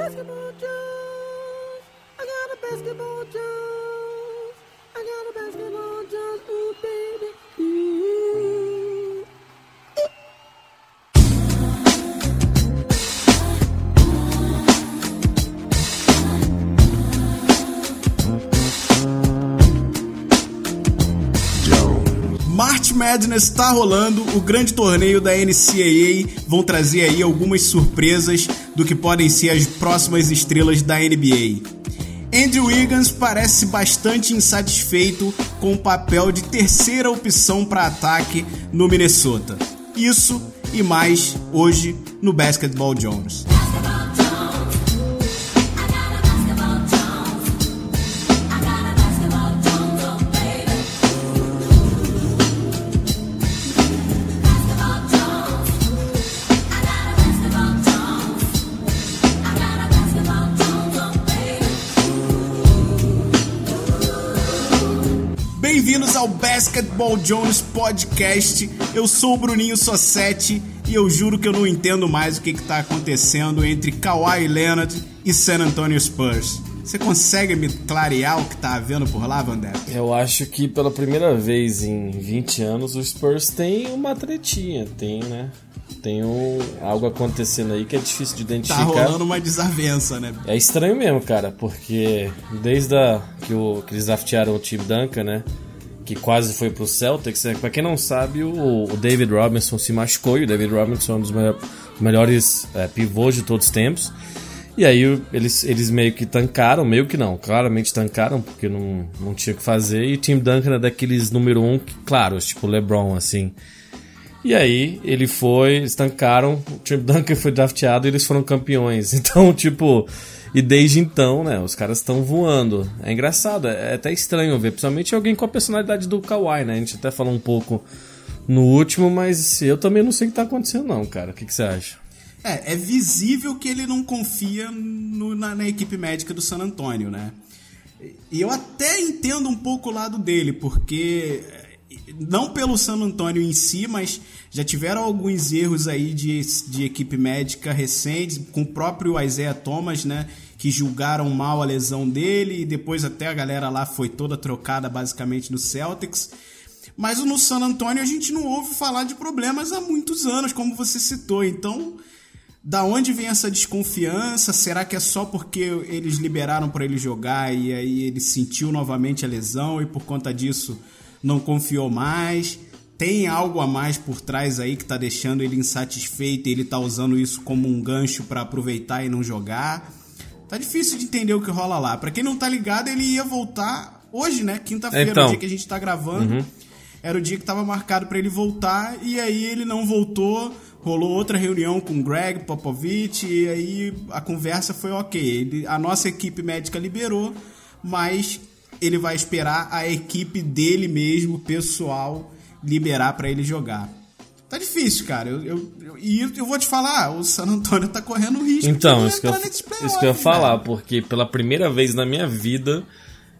basketball juice. I got a basketball juice. I got a basketball juice. Ooh, baby. March Madness está rolando, o grande torneio da NCAA vão trazer aí algumas surpresas do que podem ser as próximas estrelas da NBA. Andrew Wiggins parece bastante insatisfeito com o papel de terceira opção para ataque no Minnesota. Isso e mais hoje no Basketball Jones. Ao Basketball Jones Podcast. Eu sou o Bruninho Sossetti e eu juro que eu não entendo mais o que está acontecendo entre Kawhi Leonard e San Antonio Spurs. Você consegue me clarear o que tá havendo por lá, Vander? Eu acho que pela primeira vez em 20 anos o Spurs tem uma tretinha, tem, né? Tem um, algo acontecendo aí que é difícil de Tá identificar. rolando uma desavença, né? É estranho mesmo, cara, porque desde a, que, o, que eles draftearam o Tim Duncan, né? Que quase foi pro Celtics, né? Pra quem não sabe, o, o David Robinson se machucou e o David Robinson é um dos melhor- melhores é, pivôs de todos os tempos. E aí eles, eles meio que tancaram, meio que não, claramente tancaram, porque não, não tinha o que fazer. E o Tim Duncan é daqueles número um, que, claro, tipo LeBron, assim. E aí ele foi, eles tancaram, o Tim Duncan foi drafteado e eles foram campeões. Então, tipo, e desde então, né, os caras estão voando. É engraçado, é até estranho ver, principalmente alguém com a personalidade do Kawhi, né? A gente até falou um pouco no último, mas eu também não sei o que tá acontecendo não, cara. O que, que você acha? É, é visível que ele não confia no- na, na equipe médica do San Antonio, né? E eu até entendo um pouco o lado dele, porque não pelo San Antonio em si, mas já tiveram alguns erros aí de, de equipe médica recentes, com o próprio Isaiah Thomas, né? Que julgaram mal a lesão dele e depois até a galera lá foi toda trocada basicamente no Celtics. Mas no San Antonio a gente não ouve falar de problemas há muitos anos, como você citou. Então, da onde vem essa desconfiança? Será que é só porque eles liberaram para ele jogar e aí ele sentiu novamente a lesão e por conta disso não confiou mais? Tem algo a mais por trás aí que tá deixando ele insatisfeito e ele tá usando isso como um gancho para aproveitar e não jogar? Tá difícil de entender o que rola lá. Para quem não tá ligado, ele ia voltar hoje, né? Quinta-feira, Então. o dia que a gente tá gravando. Era o dia que tava marcado para ele voltar e aí ele não voltou. Rolou outra reunião com o Greg Popovich e aí a conversa foi ok. Ele- a nossa equipe médica liberou, mas ele vai esperar a equipe dele mesmo, pessoal, liberar para ele jogar. Tá difícil, cara. Eu, eu- eu- e eu vou te falar, o San Antonio tá correndo risco. Então, isso que, eu, isso que eu ia falar, porque pela primeira vez na minha vida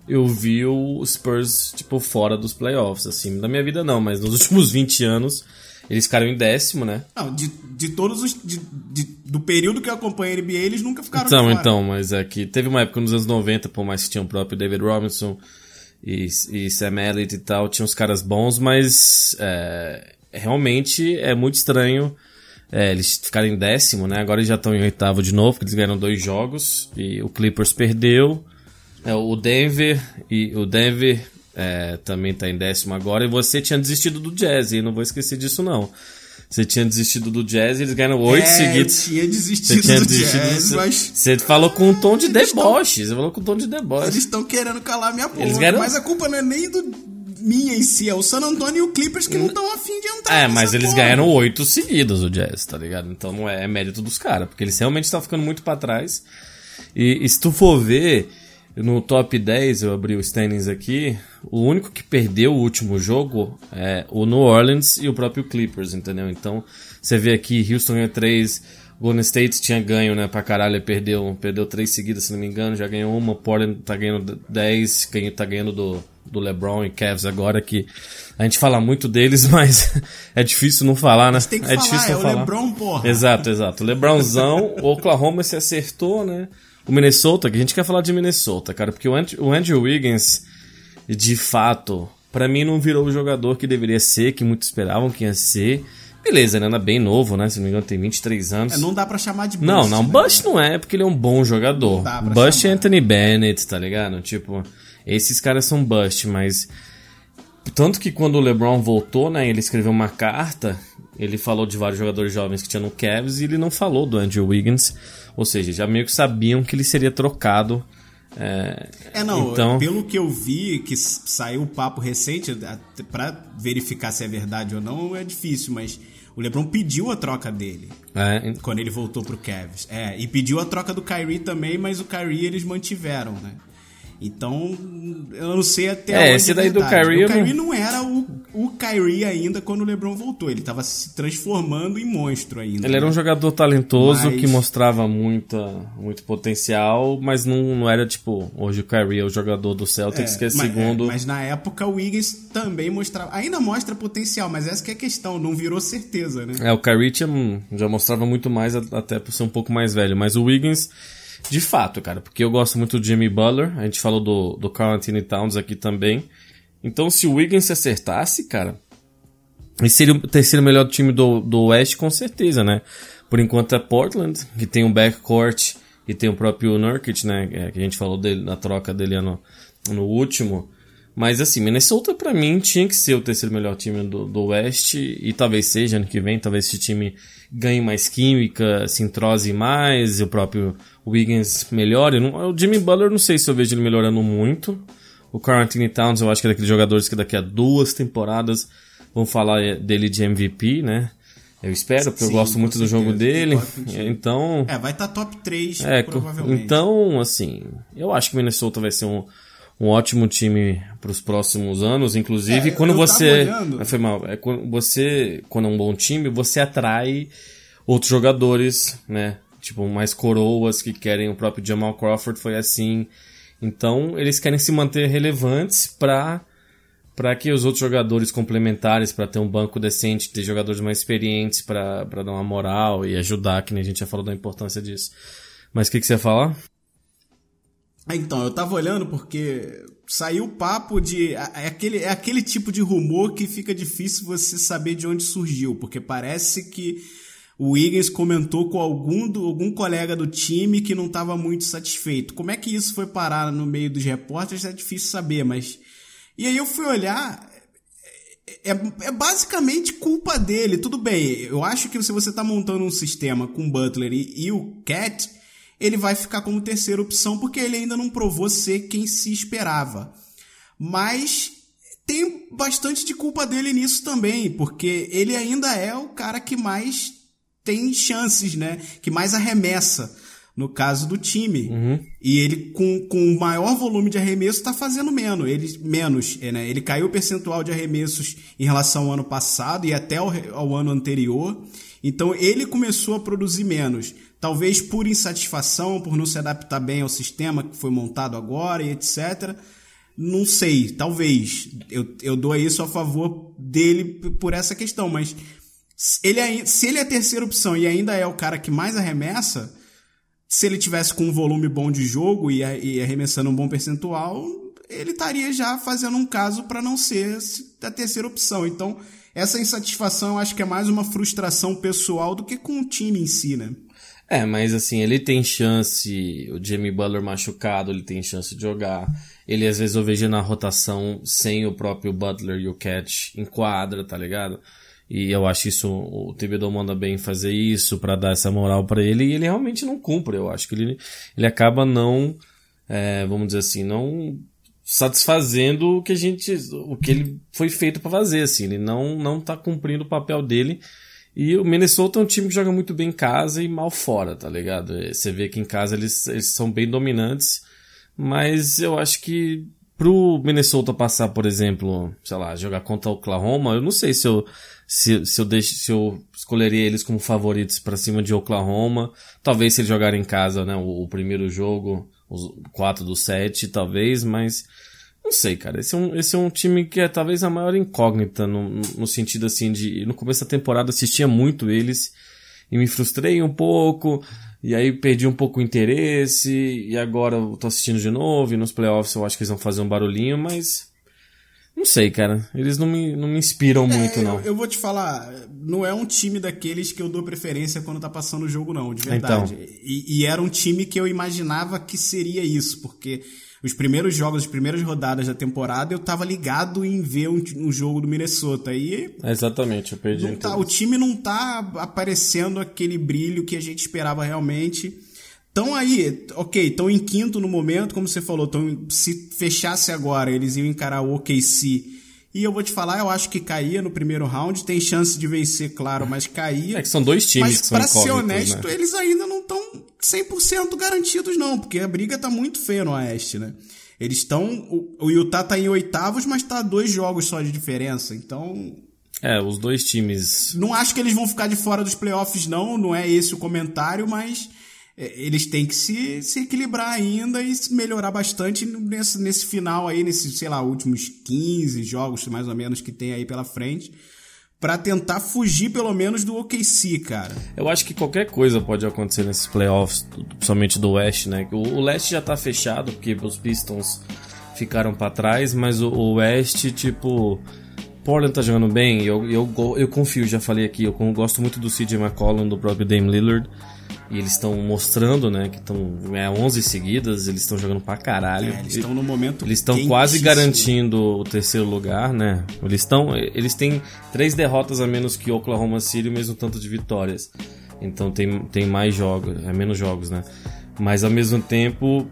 eu vi o Spurs, tipo, fora dos playoffs, assim. Na minha vida não, mas nos últimos 20 anos eles ficaram em décimo, né? Não, de, de todos os. de- de- do período que eu acompanho a NBA, eles nunca ficaram Então, fora. então, mas é que teve uma época nos anos 90, por mais que tinha o próprio David Robinson e, e Sam Elliott e tal, tinha uns caras bons, mas é, realmente é muito estranho é, eles ficarem em décimo, né? Agora eles já estão em oitavo de novo, porque eles ganharam dois jogos e o Clippers perdeu. É, o Denver e o Denver é, também tá em décimo agora. E você tinha desistido do Jazz, e não vou esquecer disso não. Você tinha desistido do Jazz e eles ganharam oito é, seguidos. Eu tinha Você desistido tinha do desistido jazz, disso. mas Você falou com um tom de Eles tão- deboche. Você falou com um tom de deboche. eles estão querendo calar minha. Eles ganharam- Mas a culpa não é nem do minha em si, é o San Antonio e o Clippers que não estão afim de entrar. É, mas eles porra. ganharam oito seguidos o Jazz, tá ligado? Então não é, é mérito dos caras, porque eles realmente estão ficando muito pra trás. E, e se tu for ver, no top 10, eu abri o standings aqui, o único que perdeu o último jogo é o New Orleans e o próprio Clippers, entendeu? Então você vê aqui, Houston ganhou 3, Golden State tinha ganho, né, pra caralho, perdeu, perdeu três seguidas, se não me engano, já ganhou uma, Portland tá ganhando 10, ganha- tá ganhando do, do LeBron e Cavs agora que a gente fala muito deles, mas é difícil não falar, né? Tem que é falar, difícil é não o falar. LeBron, porra. Exato, exato. LeBronzão, Oklahoma se acertou, né? O Minnesota, que a gente quer falar de Minnesota, cara, porque o Andrew, o Andrew Wiggins, de fato, pra mim não virou o jogador que deveria ser, que muitos esperavam que ia ser. Beleza, ele anda bem novo, né? Se não me engano, tem 23 anos. É, não dá pra chamar de bust, Não, não, né? Bust não é, porque ele é um bom jogador. Não dá pra Bust é. Anthony Bennett, tá ligado? Tipo, esses caras são Bust, mas. Tanto que quando o LeBron voltou, né, ele escreveu uma carta, ele falou de vários jogadores jovens que tinha no Cavs e ele não falou do Andrew Wiggins. Ou seja, já meio que sabiam que ele seria trocado. É, É, não, então, pelo que eu vi, que saiu o papo recente, pra verificar se é verdade ou não, é difícil, mas o LeBron pediu a troca dele é, quando ele voltou pro Cavs. É, e pediu a troca do Kyrie também, mas o Kyrie eles mantiveram, né? Então, eu não sei até É, onde esse daí do verdade. Kyrie O Kyrie não- não era o, o Kyrie ainda quando o LeBron voltou. Ele tava se transformando em monstro ainda. Ele era um né? jogador talentoso Mas- que mostrava muita, muito potencial, mas não, não era tipo, hoje o Kyrie é o jogador do Celtics, que é mas, segundo. é, mas na época o Wiggins também mostrava. Ainda mostra potencial, mas essa que é a questão, não virou certeza, né? É, o Kyrie tinha- já mostrava muito mais, até por ser um pouco mais velho. Mas o Wiggins, de fato, cara, porque eu gosto muito do Jimmy Butler. A gente falou do, do Carl Anthony Towns aqui também. Então, se o Wiggins se acertasse, cara, ele seria o terceiro melhor time do, do Oeste, com certeza, né? Por enquanto é Portland, que tem um backcourt e tem o próprio Nurkic, né? é, que a gente falou dele, na troca dele no, no último. Mas assim, Minnesota pra mim tinha que ser o terceiro melhor time do, do Oeste e talvez seja ano que vem, talvez esse time ganhe mais química, se entrose mais, e o próprio Wiggins melhore. O Jimmy Butler não sei se eu vejo ele melhorando muito. O Carl Anthony Towns eu acho que é daqueles jogadores que daqui a duas temporadas vão falar eh, dele de MVP, né? Eu espero, porque eu Sim, gosto com muito do jogo dele. Então, É, vai estar top 3, é, provavelmente. então, assim, eu acho que o Minnesota vai ser um, um ótimo time para os próximos anos, inclusive É, quando eu você. Ah, foi mal, é quando você, quando é um bom time, você atrai outros jogadores, né? Tipo, mais coroas que querem o próprio Jamal Crawford foi assim. Então, eles querem se manter relevantes para para que os outros jogadores complementares, para ter um banco decente, ter jogadores mais experientes para dar uma moral e ajudar, que nem a gente já falou da importância disso. Mas o que, que você ia falar? Então, eu tava olhando porque saiu o papo de. É aquele, é aquele tipo de rumor que fica difícil você saber de onde surgiu, porque parece que o Wiggins comentou com algum, do, algum colega do time que não estava muito satisfeito. Como é que isso foi parar no meio dos repórteres é difícil saber, mas. E aí eu fui olhar. É, é basicamente culpa dele. Tudo bem, eu acho que se você tá montando um sistema com Butler e, e o Cat, ele vai ficar como terceira opção porque ele ainda não provou ser quem se esperava. Mas tem bastante de culpa dele nisso também, porque ele ainda é o cara que mais tem chances, né? Que mais arremessa no caso do time. E ele, com, com o maior volume de arremesso, está fazendo menos. Ele, menos é, né? ele caiu o percentual de arremessos em relação ao ano passado e até ao, ao ano anterior. Então ele começou a produzir menos. Talvez por insatisfação, por não se adaptar bem ao sistema que foi montado agora e etc. Não sei, talvez. Eu, eu dou isso a favor dele por essa questão, mas ele, ai- se ele é a terceira opção e ainda é o cara que mais arremessa, se ele tivesse com um volume bom de jogo e, e arremessando um bom percentual, ele estaria já fazendo um caso para não ser a terceira opção. Então, essa insatisfação acho que é mais uma frustração pessoal do que com o time em si, né? É, mas assim, ele tem chance, o Jamie Butler machucado, ele tem chance de jogar. Ele às vezes eu vejo na rotação sem o próprio Butler e o Catch em quadra, tá ligado? E eu acho isso, o Thibodeau manda bem fazer isso pra dar essa moral pra ele e ele realmente não cumpre. Eu acho que ele, ele acaba não, é, vamos dizer assim, não satisfazendo o que a gente, o que ele foi feito pra fazer, assim. Ele não, não tá cumprindo o papel dele. E o Minnesota é um time que joga muito bem em casa e mal fora, tá ligado? É, Você vê que em casa eles, eles são bem dominantes, mas eu acho que pro Minnesota passar, por exemplo, sei lá, jogar contra o Oklahoma, eu não sei se eu se, se eu deixo, se eu escolheria eles como favoritos para cima de Oklahoma. Talvez se eles jogarem em casa, né, o, o primeiro jogo, os 4 do 7, talvez, mas Não sei, cara. Esse é um, esse é um time que é talvez a maior incógnita no, no sentido assim de. No começo da temporada assistia muito eles e me frustrei um pouco. E aí perdi um pouco o interesse. E agora eu tô assistindo de novo. E nos playoffs eu acho que eles vão fazer um barulhinho, mas. Não sei, cara. Eles não me, não me inspiram muito, É, não. Eu, eu vou te falar, não é um time daqueles que eu dou preferência quando tá passando o jogo, não, de verdade. Então. E, e era um time que eu imaginava que seria isso, porque os primeiros jogos, as primeiras rodadas da temporada, eu tava ligado em ver um, um jogo do Minnesota. E Exatamente, eu perdi tá- o time não tá aparecendo aquele brilho que a gente esperava realmente. Estão aí, ok, estão em quinto no momento, como você falou, tão, se fechasse agora, eles iam encarar o OKC. E eu vou te falar, eu acho que caía no primeiro round, tem chance de vencer, claro, mas caía. É que são dois times mas que são pra ser honesto, né? eles ainda não estão 100% garantidos não, porque a briga tá muito feia no Oeste, né? Eles estão, o, Utah tá em oitavos, mas tá dois jogos só de diferença, então É, os dois times. não acho que eles vão ficar de fora dos playoffs, não. Não é esse o comentário, mas eles têm que se, se equilibrar ainda e se melhorar bastante nesse, nesse final aí, nesses, sei lá, últimos 15 jogos, mais ou menos, que tem aí pela frente. Pra tentar fugir, pelo menos, do OKC, cara. Eu acho que qualquer coisa pode acontecer nesses playoffs, principalmente do Oeste, né? O, o Leste já tá fechado, porque os Pistons ficaram pra trás, mas o, o Oeste, tipo. Portland tá jogando bem, eu, eu, eu confio, já falei aqui, eu gosto muito do CJ McCollum, do próprio Dame Lillard. E eles estão mostrando, né, que estão é, 11 seguidas, eles estão jogando pra caralho. É, eles estão no momento Eles estão quase garantindo o terceiro lugar, né? Eles estão, eles têm três derrotas a menos que Oklahoma City, o mesmo tanto de vitórias. Então tem, tem mais jogos, é menos jogos, né? Mas ao mesmo tempo,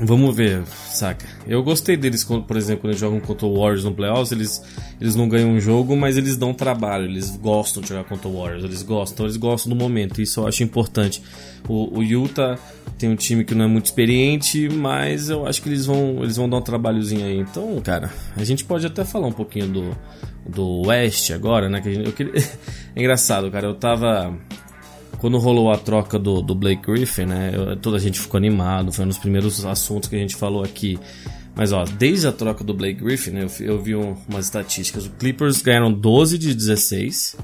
vamos ver, saca? Eu gostei deles, por exemplo, quando eles jogam contra o Warriors no playoffs, eles, eles não ganham um jogo, mas eles dão trabalho, eles gostam de jogar contra o Warriors, eles gostam, eles gostam do momento, isso eu acho importante. O, o Utah tem um time que não é muito experiente, mas eu acho que eles vão, eles vão dar um trabalhozinho aí. Então, cara, a gente pode até falar um pouquinho do, do West agora, né? Que eu queria... É engraçado, cara, eu tava quando rolou a troca do, do Blake Griffin, né? eu- toda a gente ficou animado, foi um dos primeiros assuntos que a gente falou aqui. Mas ó, desde a troca do Blake Griffin, né, eu, eu vi um- umas estatísticas. O Clippers ganharam 12 de 16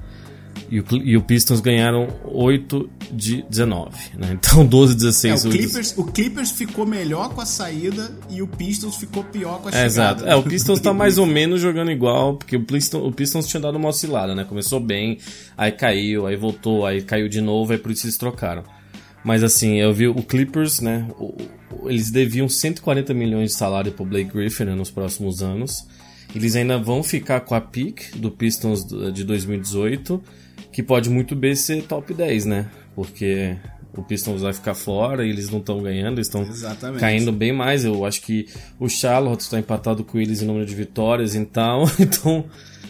e o, e o Pistons ganharam 8 de 19, né? Então 12 de É, 16. o, Clippers, o Clippers ficou melhor com a saída e o Pistons ficou pior com a É, chegada. exato. É, o Pistons tá mais ou menos jogando igual, porque o Pistons, o Pistons tinha dado uma oscilada, né? Começou bem, aí caiu, aí voltou, aí caiu de novo, aí por isso eles trocaram. Mas assim, eu vi o Clippers, né? eles deviam 140 milhões de salário pro Blake Griffin né, nos próximos anos. Eles ainda vão ficar com a pick do Pistons do- de 2018, que pode muito bem ser top 10, né? Porque o Pistons vai ficar fora e eles não estão ganhando, estão caindo bem mais. Eu acho que o Charlotte está empatado com eles em número de vitórias, então, então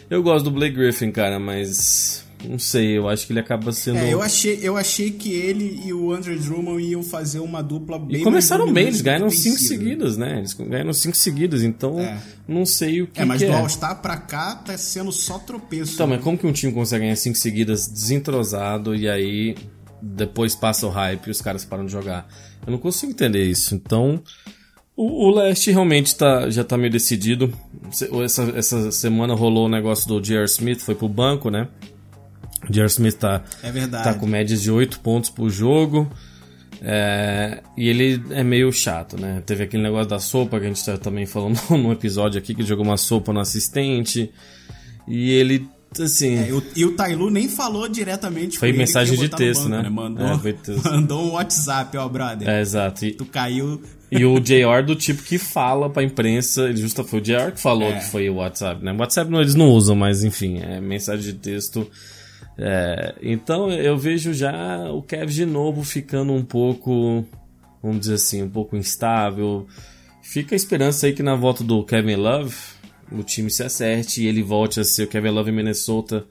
eu gosto do Blake Griffin, cara, mas não sei, eu acho que ele acaba sendo É, eu achei, eu achei que ele e o Andre Drummond iam fazer uma dupla bem e começaram bem, eles ganharam cinco seguidas, né? Eles ganharam cinco seguidas, então É. não sei o que É, mas que do é. All-Star pra cá tá sendo só tropeço. Então, mas como que um time consegue ganhar cinco seguidas desentrosado e aí depois passa o hype e os caras param de jogar? Eu não consigo entender isso. Então, o, o leste realmente tá, já tá meio decidido. Essa, essa semana rolou o negócio do J.R. Smith, foi pro banco, né? J.R. Smith tá, É verdade. tá com médias de 8 pontos por jogo. É, e ele é meio chato, né? Teve aquele negócio da sopa que a gente tá também falando num episódio aqui que jogou uma sopa no assistente. E ele, assim. É, e o- e o Tailu nem falou diretamente Foi com ele mensagem de no texto, banco, né? Mandou, É, foi texto. mandou um WhatsApp, ó, brother. é, exato. E, Tu caiu. e o JR do tipo que fala pra imprensa, ele justa foi o JR que falou É. que foi o WhatsApp, né? O WhatsApp não, eles não usam, mas enfim, é mensagem de texto. É, então eu vejo já o Kev de novo ficando um pouco, vamos dizer assim, um pouco instável. Fica a esperança aí que na volta do Kevin Love o time se acerte e ele volte a ser o Kevin Love em Minnesota.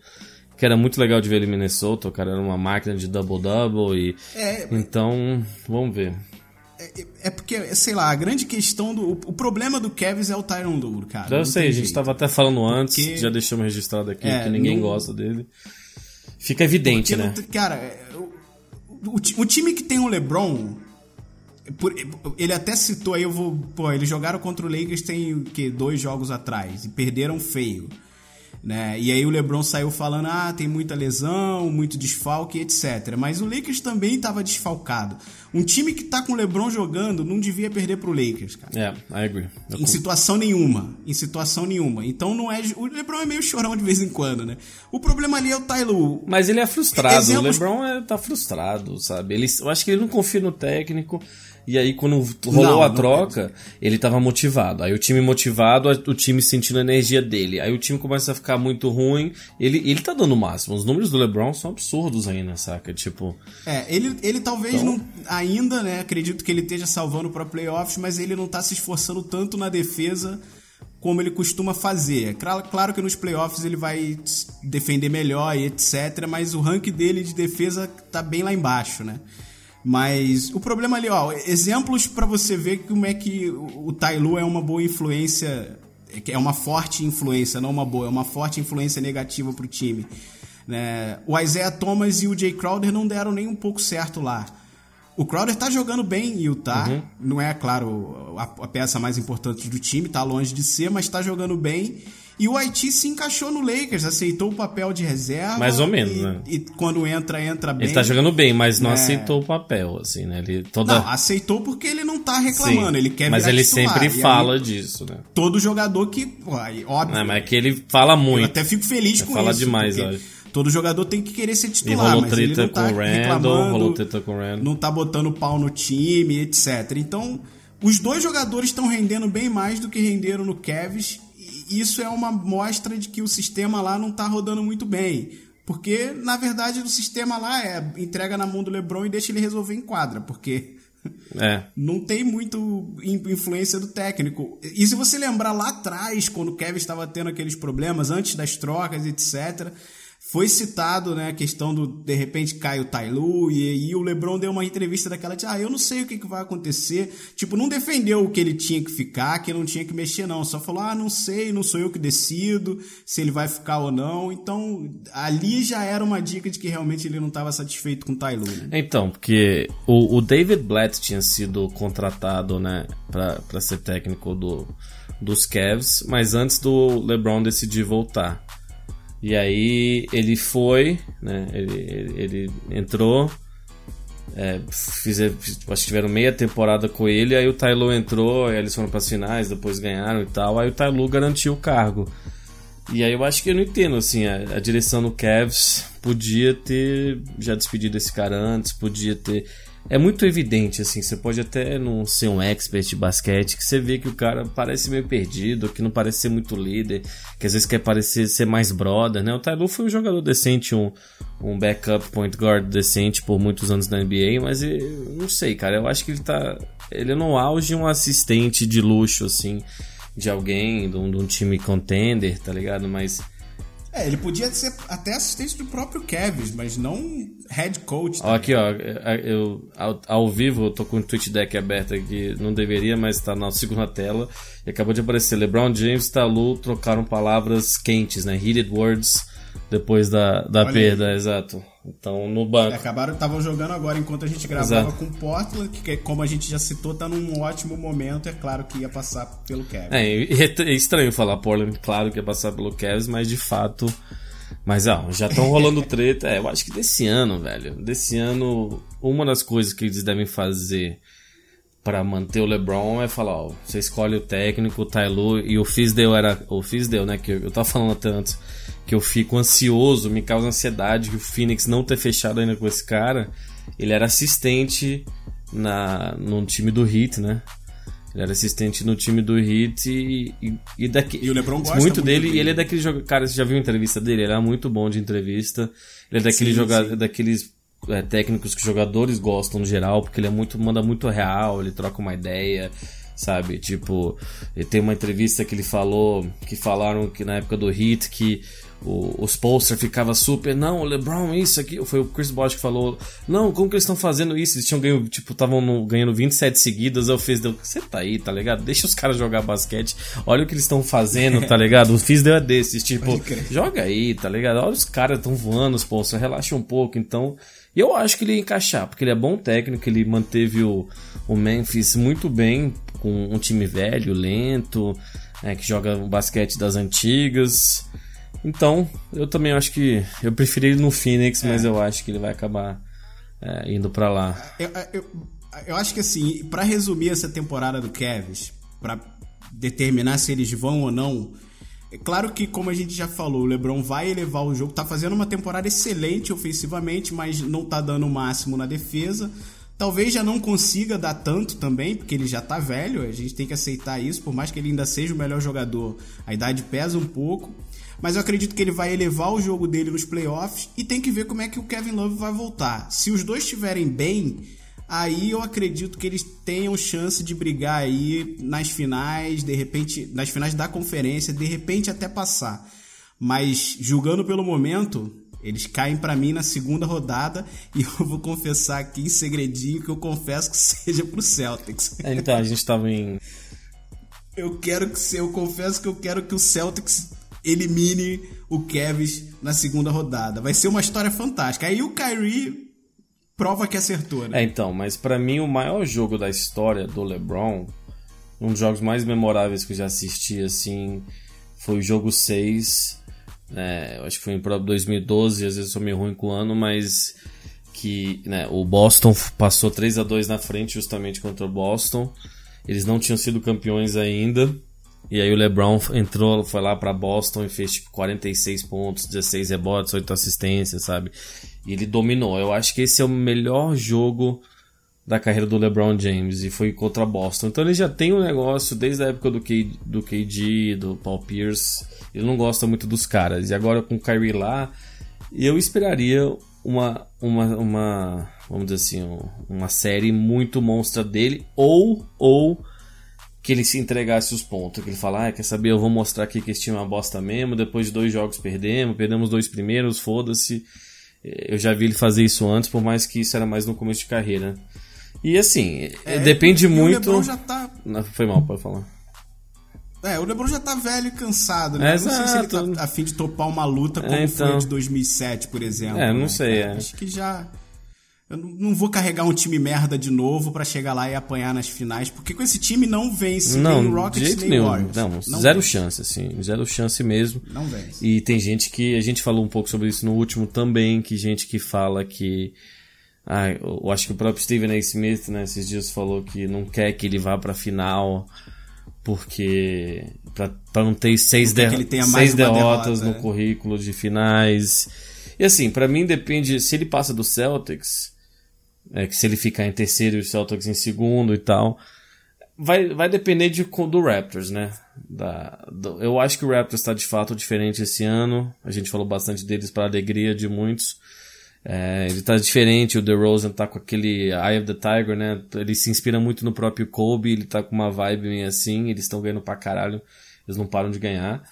Que era muito legal de ver ele em Minnesota, o cara era uma máquina de double-double e... É, Então, vamos ver. é, é porque, sei lá, a grande questão do. O, problema do Kevs é o Tyron Duro, cara. Eu não sei, a gente estava até falando antes, Porque- já deixamos registrado aqui É, que ninguém não- gosta dele. Fica evidente, Porque né? cara, é, o, o ti- o time que tem o LeBron ele até citou aí, eu vou. Pô, eles jogaram contra o Lakers tem o quê? Dois jogos atrás e perderam feio. Né? E aí o LeBron saiu falando: ah, tem muita lesão, muito desfalque, etc. Mas o Lakers também estava desfalcado. Um time que tá com o LeBron jogando não devia perder pro Lakers, cara. É, I agree. Eu Em situação nenhuma. Em situação nenhuma. Então não é. O LeBron é meio chorão de vez em quando, né? O problema ali é o Tyloo. Mas ele é frustrado. Exemplos- O LeBron é, tá frustrado, sabe? Ele, eu acho que ele não confia no técnico. E aí, quando rolou Não, a não troca, ele tava motivado. Aí o time motivado, o time sentindo a energia dele. Aí o time começa a ficar muito ruim. Ele, ele tá dando o máximo. Os números do LeBron são absurdos ainda, saca? Tipo. É, ele, ele talvez Então- não. Ainda, né? Acredito que ele esteja salvando para playoffs, mas ele não tá se esforçando tanto na defesa como ele costuma fazer. É cla- Claro que nos playoffs ele vai defender melhor e etc, mas o rank dele de defesa tá bem lá embaixo, né? Mas o problema ali, ó, exemplos para você ver como é que o Lue é uma boa influência, é é uma forte influência, não uma boa, é uma forte influência negativa pro time. né? O Isaiah Thomas e o Jay Crowder não deram nem um pouco certo lá. O Crowder tá jogando bem em Utah, não é, claro, a, a peça mais importante do time, tá longe de ser, mas tá jogando bem. E o Haiti se encaixou no Lakers, aceitou o papel de reserva. Mais ou menos, e, né? E quando entra, entra bem. Ele tá jogando bem, mas não É. aceitou o papel, assim, né? Ele toda. Não, aceitou porque ele não tá reclamando, Sim, ele quer Mas virar ele titular. sempre E aí, fala disso, né? todo jogador que, óbvio. É, mas é que ele fala eu muito. até fico feliz Ele com fala isso. demais, porque eu acho. Todo jogador tem que querer ser E titular, rolou mas ele treta não com tá o Randall, reclamando, rolou treta com Randall. não tá botando pau no time, etc. Então, os dois jogadores estão rendendo bem mais do que renderam no Cavs. Isso é uma mostra de que o sistema lá não tá rodando muito bem. Porque, na verdade, o sistema lá é entrega na mão do LeBron e deixa ele resolver em quadra. Porque É. não tem muito in- influência do técnico. E se você lembrar lá atrás, quando o Kevin estava tendo aqueles problemas, antes das trocas, etc., foi citado né, a questão do, de repente, cai o Tailu, e o LeBron deu uma entrevista daquela de, ah, eu não sei o que, que vai acontecer. Tipo, não defendeu o que ele tinha que ficar, que não tinha que mexer, não. Só falou, ah, não sei, não sou eu que decido se ele vai ficar ou não. Então, ali já era uma dica de que realmente ele não estava satisfeito com o Tailu. Né? Então, porque o, o David Blatt tinha sido contratado, né, pra ser técnico do, dos Cavs, mas antes do LeBron decidir voltar. E aí ele foi, né, ele, ele, ele entrou, é, fizer, acho que tiveram meia temporada com ele, aí o Tyloo entrou, aí eles foram para finais, depois ganharam e tal, aí o Tyloo garantiu o cargo. E aí eu acho que eu não entendo, assim, a, a direção do Cavs podia ter já despedido esse cara antes, podia ter... É muito evidente, assim, você pode até não ser um expert de basquete, que você vê que o cara parece meio perdido, que não parece ser muito líder, que às vezes quer parecer ser mais brother, né? O Tyloo foi um jogador decente, um, um backup point guard decente por muitos anos na NBA, mas eu não sei, cara, eu acho que ele tá... Ele é no auge um assistente de luxo, assim, de alguém, de um, de um time contender, tá ligado? Mas É, ele podia ser até assistente do próprio Kevin, mas não head coach. Ó, aqui, ó, eu ao, ao vivo eu tô com o Twitch Deck aberto aqui, não deveria, mas tá na segunda tela. E acabou de aparecer LeBron James e Talu trocaram palavras quentes, né? Heated words depois da, da Olha perda, exato. Então no banco. acabaram, estavam jogando agora enquanto a gente gravava Exato. com o Portland, que como a gente já citou, tá num ótimo momento, é claro que ia passar pelo Kevin. É, é é estranho falar Portland, claro que ia passar pelo Cavs, mas de fato. Mas ó, já estão rolando treta. É, eu acho que desse ano, velho. Desse ano, uma das coisas que eles devem fazer para manter o LeBron é falar, ó, você escolhe o técnico, o Tyloo e o Fisdale era o Fisdale, né, que eu, eu tava falando tanto que eu fico ansioso, me causa ansiedade que o Phoenix não ter fechado ainda com esse cara. Ele era assistente na no time do Heat, né? Ele era assistente no time do Heat e, e, e daqui, E o LeBron gosta muito muito dele. dele. E ele é daquele jogador. Cara, você já viu a entrevista dele? Ele é muito bom de entrevista. Ele é daquele Sim, jogador, sim. daqueles é, técnicos que jogadores gostam no geral, porque ele é muito, manda muito real, ele troca uma ideia, sabe? Tipo, ele tem uma entrevista que ele falou, que falaram que na época do Heat que o, os posters ficava super, não, o LeBron, isso aqui, foi o Chris Bosh que falou, não, como que eles estão fazendo isso? Eles tinham ganho, tipo, estavam ganhando 27 seguidas, eu fiz, deu, você tá aí, tá ligado? Deixa os caras jogar basquete, olha o que eles estão fazendo, tá ligado? O Fiz deu é desses, tipo, joga aí, tá ligado? Olha os caras estão voando os posters, relaxa um pouco, então E eu acho que ele ia encaixar, porque ele é bom técnico, ele manteve o, o Memphis muito bem, com um time velho, lento, é, que joga o basquete das antigas. Então, eu também acho que. Eu preferi ele no Phoenix, é. mas eu acho que ele vai acabar é, indo para lá. Eu, eu, eu, acho que assim, para resumir essa temporada do Cavs, para determinar se eles vão ou não. É claro que, como a gente já falou, o LeBron vai elevar o jogo, tá fazendo uma temporada excelente ofensivamente, mas não tá dando o máximo na defesa. Talvez já não consiga dar tanto também, porque ele já tá velho, a gente tem que aceitar isso, por mais que ele ainda seja o melhor jogador, a idade pesa um pouco. Mas eu acredito que ele vai elevar o jogo dele nos playoffs e tem que ver como é que o Kevin Love vai voltar. Se os dois estiverem bem, aí eu acredito que eles tenham chance de brigar aí nas finais, de repente, nas finais da conferência, de repente até passar. Mas julgando pelo momento, eles caem para mim na segunda rodada e eu vou confessar aqui em segredinho que eu confesso que seja pro Celtics. Então, a gente tava em eu quero que eu confesso que eu quero que o Celtics elimine o Kevs na segunda rodada. Vai ser uma história fantástica. Aí o Kyrie prova que acertou, né? É, então, mas para mim o maior jogo da história do LeBron, um dos jogos mais memoráveis que eu já assisti, assim, foi o jogo 6. É, eu acho que foi em 2012, às vezes sou meio ruim com o ano, mas que né, o Boston passou 3 a 2 na frente justamente contra o Boston. Eles não tinham sido campeões ainda. E aí o LeBron entrou, foi lá para Boston e fez tipo 46 pontos, 16 rebotes, 8 assistências, sabe? E ele dominou. Eu acho que esse é o melhor jogo da carreira do LeBron James e foi contra Boston. Então ele já tem um negócio desde a época do, K, do KD, do Paul Pierce. Ele não gosta muito dos caras. E agora com o Kyrie lá, eu esperaria uma, uma, uma vamos dizer assim, uma série muito monstra dele ou ou que ele se entregasse os pontos, que ele fala, ah, quer saber, eu vou mostrar aqui que esse time é uma bosta mesmo, depois de dois jogos perdemos, perdemos dois primeiros, foda-se. Eu já vi ele fazer isso antes, por mais que isso era mais no começo de carreira. E assim, é, depende muito. O LeBron já tá. Não, foi mal, pode falar. É, o LeBron já tá velho e cansado, né? É, não sei se ele tá a fim de topar uma luta como é, então... foi a de 2007, por exemplo. É, não né? sei. É. Acho que já. Eu não vou carregar um time merda de novo para chegar lá e apanhar nas finais, porque com esse time não vence não, nem Rockets nem nenhum. Warriors. Não, não zero vence. chance, assim, zero chance mesmo. Não vence. E tem gente que, a gente falou um pouco sobre isso no último também, que gente que fala que ah, eu acho que o próprio Stephen A. Smith, né, esses dias falou que não quer que ele vá pra final, porque para não ter seis, de, seis derrotas derrota, no é. currículo de finais. E assim, para mim depende, se ele passa do Celtics, é, que se ele ficar em terceiro e o Celtics em segundo e tal. Vai, vai depender de, do Raptors, né? Da, do, eu acho que o Raptors está de fato diferente esse ano. A gente falou bastante deles para alegria de muitos. É, ele tá diferente, o DeRozan tá com aquele Eye of the Tiger, né? Ele se inspira muito no próprio Kobe, ele tá com uma vibe meio assim, eles estão ganhando pra caralho, eles não param de ganhar.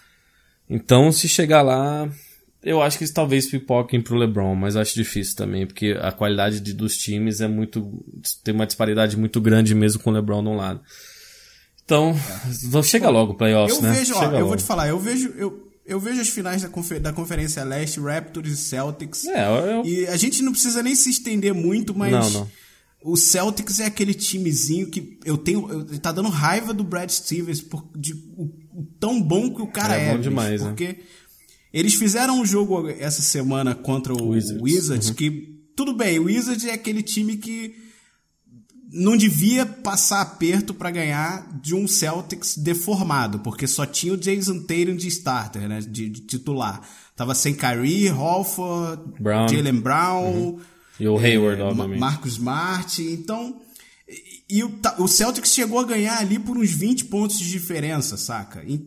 Então, se chegar lá, eu acho que talvez pipoquem pro LeBron, mas acho difícil também, porque a qualidade de, dos times é muito. tem uma disparidade muito grande mesmo com o LeBron de um lado. Então, é. chega Pô, logo o playoffs, eu né? Vejo, ó, eu vou te falar, eu vejo. Eu, eu vejo as finais da, confer da Conferência Leste, Raptors e Celtics. É, eu... E a gente não precisa nem se estender muito, mas. Não, não. O Celtics é aquele timezinho que eu tenho. Eu, tá dando raiva do Brad Stevens por, de, o, o tão bom que o cara é. É bom demais, porque né? Eles fizeram um jogo essa semana contra o Wizards, Wizards uhum. que, tudo bem, o Wizards é aquele time que não devia passar aperto para ganhar de um Celtics deformado, porque só tinha o Jason Tatum de starter, né, de, de titular. Tava sem Kyrie, Holford, Jalen Brown, uhum. e o Hayward, é, obviamente. Marcos Smart, então... E o, o Celtics chegou a ganhar ali por uns 20 pontos de diferença, saca? E,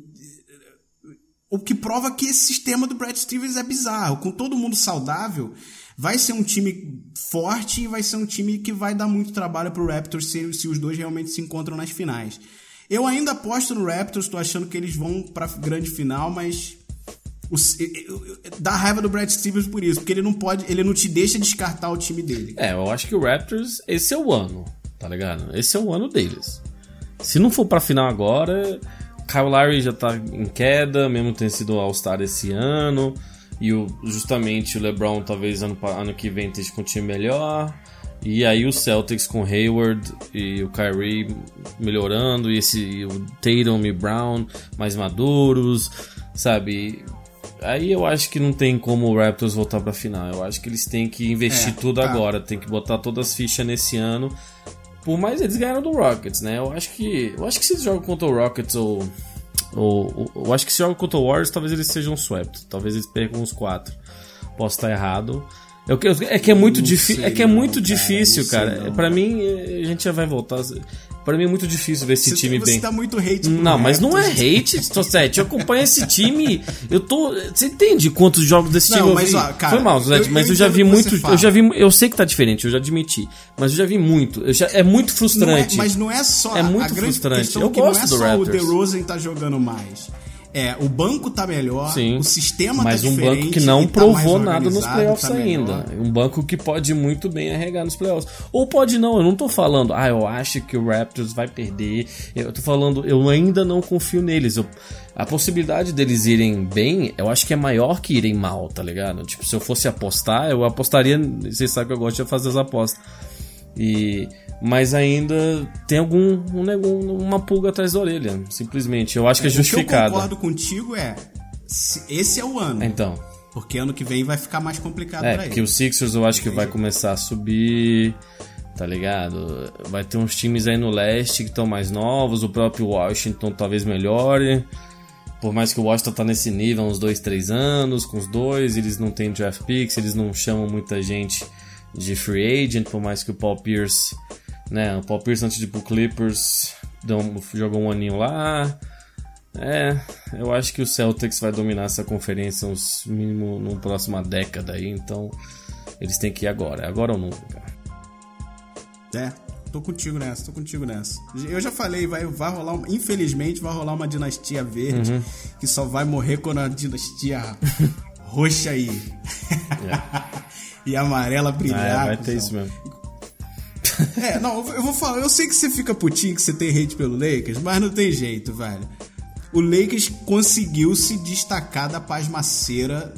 o que prova que esse sistema do Brad Stevens é bizarro. Com todo mundo saudável, vai ser um time forte e vai ser um time que vai dar muito trabalho pro Raptors se, se os dois realmente se encontram nas finais. Eu ainda aposto no Raptors, tô achando que eles vão pra grande final, mas o, dá raiva do Brad Stevens por isso, porque ele não pode, ele não te deixa descartar o time dele. É, eu acho que o Raptors, esse é o ano, tá ligado? Esse é o ano deles. Se não for pra final agora, Kyle Lowry já tá em queda, mesmo tendo sido All-Star esse ano. E o, justamente o LeBron talvez ano, ano que vem esteja com um time melhor. E aí o Celtics com Hayward e o Kyrie melhorando, e esse e o Tatum e Brown mais maduros, sabe? Aí eu acho que não tem como o Raptors voltar pra final. Eu acho que eles têm que investir É, tudo tá. agora, tem que botar todas as fichas nesse ano. Por mais eles ganharam do Rockets, né? Eu acho que. Eu acho que se eles jogam contra o Rockets ou. ou, ou- eu acho que se jogam contra o Warriors, talvez eles sejam swept. Talvez eles percam uns quatro. Posso estar errado. Eu, eu- é que é muito Não difícil. É que é não, muito cara, difícil, não sei cara. não. Pra mim, eh, a gente já vai voltar. Pra mim é muito difícil ver esse Você, time você bem. tá muito hate Não, mas não é hate, Tossete. Eu acompanho esse time. Eu tô. Você entende quantos jogos desse Não, time eu mas, vi? ó, cara, Foi mal, eu- mas eu eu já vi o muito. você Eu já vi. Eu sei que tá diferente, eu já admiti. Mas eu já vi muito. Eu já, é muito Não é- frustrante. mas não é só. É muito frustrante. Eu que gosto não é do só o Raptors. DeRozan tá jogando mais. É, o banco tá melhor, Sim. o sistema mas tá um banco que não tá provou nada nos organizado, playoffs tá ainda. Um banco que pode muito bem arregar nos playoffs. Ou pode não, eu não tô falando, ah, eu acho que o Raptors vai perder. Eu tô falando, eu ainda não confio neles. Eu- a possibilidade deles irem bem, eu acho que é maior que irem mal, tá ligado? Tipo, se eu fosse apostar, eu apostaria. Vocês sabem que eu gosto de fazer as apostas. E, mas ainda tem algum um uma pulga atrás da orelha, simplesmente. Eu acho que é O que eu concordo contigo é. se- Esse é o ano. Então, Porque ano que vem vai ficar mais complicado É, pra ele. o Sixers eu acho que vai começar a subir, tá ligado? Vai ter uns times aí no leste que estão mais novos, o próprio Washington talvez melhore. Por mais que o Washington tá nesse nível há uns 2, 3 anos, com os dois, eles não têm draft picks, eles não chamam muita gente de free agent, por mais que o Paul Pierce, né, o Paul Pierce antes de ir pro Clippers um- jogou um aninho lá. É, eu acho que o Celtics vai dominar essa conferência uns mínimo na próxima década aí, então eles têm que ir agora, é agora ou nunca, cara. É, tô contigo nessa, tô contigo nessa. Eu já falei, vai, vai rolar, uma- infelizmente, vai rolar uma dinastia verde Uhum. que só vai morrer quando a dinastia roxa aí. e amarela brilhar. Ah, é, vai ter isso mesmo. É, não, eu vou falar, eu sei que você fica putinho, que você tem hate pelo Lakers, mas não tem jeito, velho. O Lakers conseguiu se destacar da pasmaceira,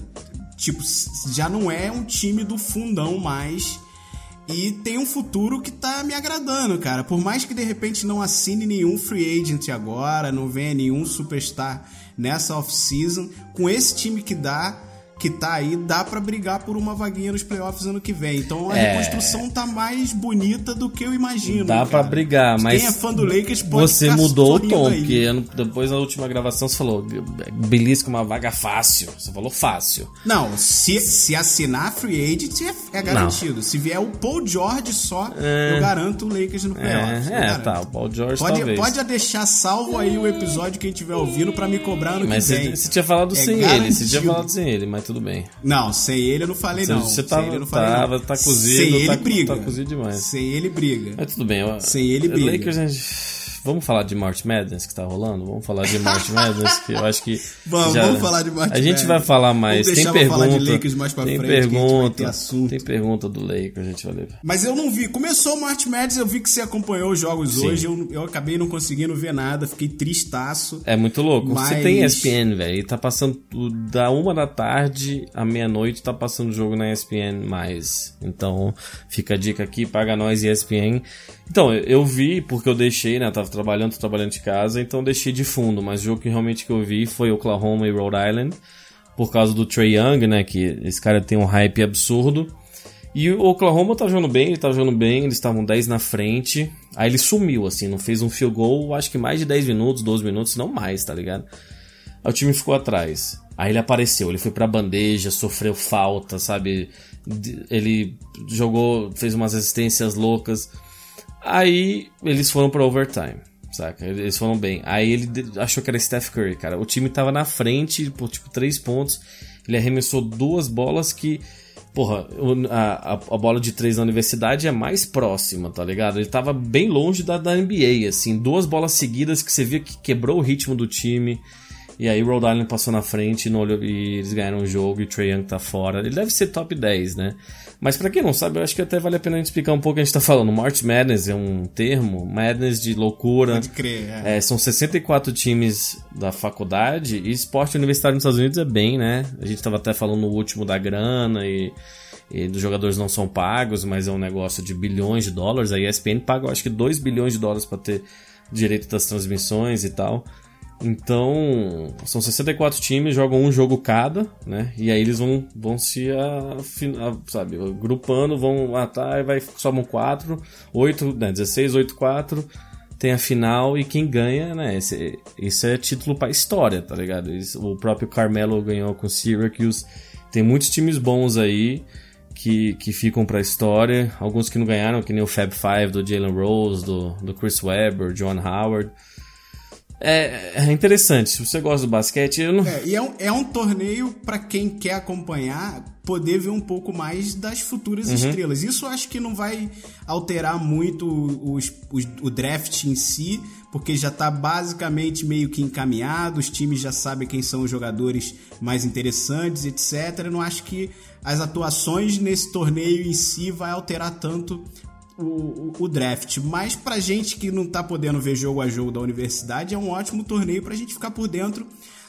tipo, já não é um time do fundão mais. E tem um futuro que tá me agradando, cara. Por mais que de repente não assine nenhum free agent agora, não venha nenhum superstar nessa off-season, com esse time que dá, que tá aí, dá pra brigar por uma vaguinha nos playoffs ano que vem. Então a É. reconstrução tá mais bonita do que eu imagino. Dá pra brigar, mas Quem é fã do Lakers pode você mudou o tom, aí. porque depois na última gravação você falou belisca uma vaga fácil. Você falou fácil. Não, se, se assinar free agent é, é garantido. Se vier o Paul George só, eu garanto o Lakers no playoffs. eu É, é tá, o Paul George Pode, talvez. pode deixar salvo aí o episódio que a gente estiver ouvindo pra me cobrar no Mas que vem. você, tinha falado É sem ele, você tinha falado sem ele, mas tudo bem. Não, sem ele eu não falei não. você sem tava- ele eu não falei não. tá cozido, Sem ele tá- briga. tá cozido demais. Sem ele briga. Mas tudo bem. eu- Sem ele briga. Lakers, a gente- Vamos falar de March Madness que tá rolando? Vamos falar de March Madness, que eu acho que. Vamos, já- vamos falar de March A gente Madness. vai falar mais. Tem pra falar de pergunta. Lakers mais pra tem frente, pergunta. Tem pergunta do Lakers, a gente vai ler. Mas eu não vi. Começou o March Madness, eu vi que você acompanhou os jogos Sim. hoje. Eu, eu acabei não conseguindo ver nada, fiquei tristaço. É muito louco. Você Mas- tem ESPN, velho. E tá passando da uma da tarde à meia-noite, tá passando o jogo na ESPN mais. Então, fica a dica aqui, paga nós ESPN. Então, eu- eu vi, porque eu deixei, né? Eu tava trabalhando, trabalhando de casa, então deixei de fundo. Mas o jogo que realmente que eu vi foi Oklahoma e Rhode Island. Por causa do Trey Young, né? Que esse cara tem um hype absurdo. E o Oklahoma tá jogando bem, ele tá jogando bem, eles estavam 10 na frente. Aí ele sumiu, assim, não fez um field goal, acho que mais de 10 minutos, 12 minutos, não mais, tá ligado? Aí o time ficou atrás. Aí ele apareceu, ele foi pra bandeja, sofreu falta, sabe? Ele jogou, fez umas assistências loucas. Aí eles foram pra overtime, saca? Eles foram bem. Aí ele achou que era Steph Curry, cara. O time tava na frente por tipo 3 pontos. Ele arremessou duas bolas que. Porra, a, a, a bola de três na universidade é mais próxima, tá ligado? Ele tava bem longe da, da NBA, assim. Duas bolas seguidas que você via que quebrou o ritmo do time. E aí Rhode Island passou na frente no, e eles ganharam o jogo e o Trae Young tá fora. Ele deve ser top 10, né? Mas para quem não sabe, eu acho que até vale a pena a gente explicar um pouco o que a gente tá falando. March Madness é um termo, Madness de loucura. Pode crer, é. É, são 64 times da faculdade e esporte universitário nos Estados Unidos é bem, né? A gente tava até falando no último da grana e, e dos jogadores não são pagos, mas é um negócio de bilhões de dólares. A ESPN paga, eu acho que 2 bilhões de dólares para ter direito das transmissões e tal. Então, são 64 times, jogam um jogo cada, né? E aí eles vão, vão se, a, a, sabe, agrupando, vão matar e vai, somam 4, 8, né, 16, 8, 4, tem a final e quem ganha, né? Esse, isso é título pra história, tá ligado? o próprio Carmelo ganhou com Syracuse. Tem muitos times bons aí que, que ficam pra história. Alguns que não ganharam, que nem o Fab Five do Jalen Rose, do, do Chris Webber, John Howard. É, é interessante, se você gosta do basquete, eu não. É, e é um, é um torneio para quem quer acompanhar poder ver um pouco mais das futuras uhum. estrelas. Isso acho que não vai alterar muito os, os, o draft em si, porque já tá basicamente meio que encaminhado, os times já sabem quem são os jogadores mais interessantes, etc. Eu não acho que as atuações nesse torneio em si vai alterar tanto o, o, draft. Mas pra gente que não tá podendo ver jogo a jogo da universidade, é um ótimo torneio pra gente ficar por dentro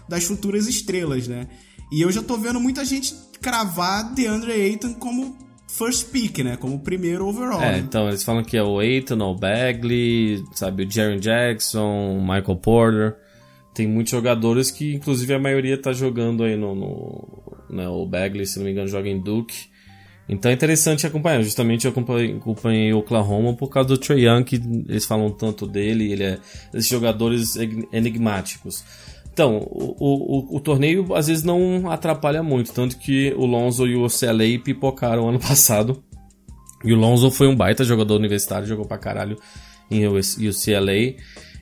das futuras estrelas, né? E eu já tô vendo muita gente cravar DeAndre Ayton como first pick, né? Como primeiro overall. É, né? então eles falam que é o Ayton, o Bagley, sabe, o Jaron Jackson, o Michael Porter. Tem muitos jogadores que, inclusive, a maioria tá jogando aí no. no né, o Bagley, se não me engano, joga em Duke. Então é interessante acompanhar. Justamente eu acompanhei, acompanhei Oklahoma por causa do Trey Young, que eles falam tanto dele, ele é esses jogadores enigmáticos. Então, o, o, o, torneio às vezes não atrapalha muito, tanto que o Lonzo e o CLA pipocaram ano passado. E o Lonzo foi um baita jogador universitário, jogou pra caralho em UCLA.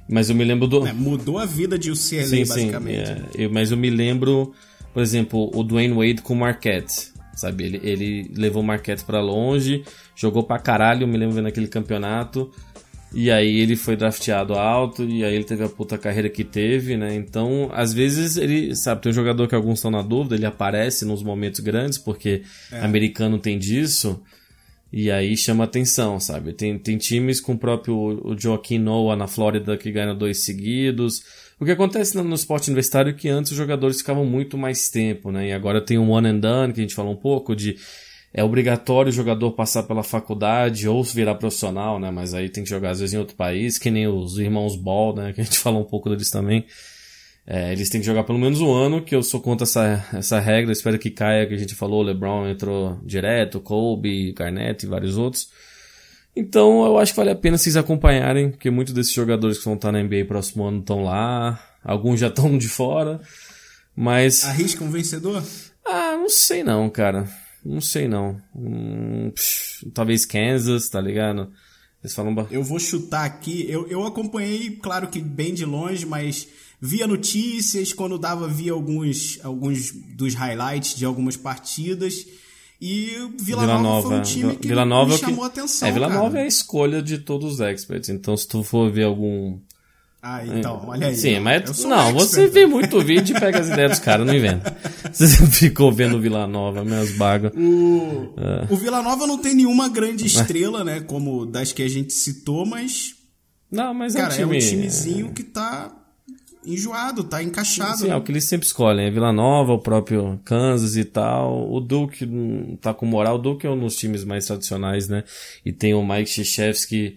Mas eu me lembro do. É, mudou a vida de UCLA, sim, basicamente. Sim, é, eu, mas eu me lembro, por exemplo, o Dwayne Wade com o Marquette sabe? Ele, ele levou o Marquette para longe, jogou pra caralho, me lembro vendo aquele campeonato. E aí ele foi drafteado alto, e aí ele teve a puta carreira que teve, né? Então, às vezes ele, sabe, tem um jogador que alguns estão na dúvida, ele aparece nos momentos grandes, porque é. americano tem disso, e aí chama atenção, sabe? Tem, tem times com o próprio o Joaquim Noah na Flórida que ganha dois seguidos. O que acontece no, esporte universitário é que antes os jogadores ficavam muito mais tempo, né? E agora tem um one and done, que a gente falou um pouco, de é obrigatório o jogador passar pela faculdade ou virar profissional, né? Mas aí tem que jogar às vezes em outro país, que nem os irmãos Ball, né? Que a gente falou um pouco deles também. É, eles têm que jogar pelo menos um ano, que eu sou contra essa, essa regra, espero que caia, que a gente falou, LeBron entrou direto, Kobe, Garnett e vários outros. Então eu acho que vale a pena vocês acompanharem, porque muitos desses jogadores que vão estar na NBA próximo ano estão lá, alguns já estão de fora, mas... Arrisca um vencedor? Ah, não sei não, cara. Não sei não. Hum, psh, talvez Kansas, tá ligado? Eles falam... Eu vou chutar aqui, eu, eu acompanhei, claro que bem de longe, mas via notícias, quando dava, via alguns, alguns dos highlights de algumas partidas... E Vila, Vila Nova, Nova foi um time que Vila Nova me é chamou a atenção. É, Vila cara. Nova é a escolha de todos os experts. Então, se tu for ver algum. Ah, então, olha aí. Sim, mas não, você vê muito vídeo e pega as ideias dos caras, não inventa. Você ficou vendo Vila Nova, minhas bagas. O, é. o Vila Nova não tem nenhuma grande estrela, né? Como das que a gente citou, mas. Não, mas cara, é um, time... é um timezinho que tá enjoado, tá encaixado. Sim, é o que eles sempre escolhem. É Vila Nova, o próprio Kansas e tal. O Duke tá com moral. O Duke é um dos times mais tradicionais, né? E tem o Mike Krzyzewski,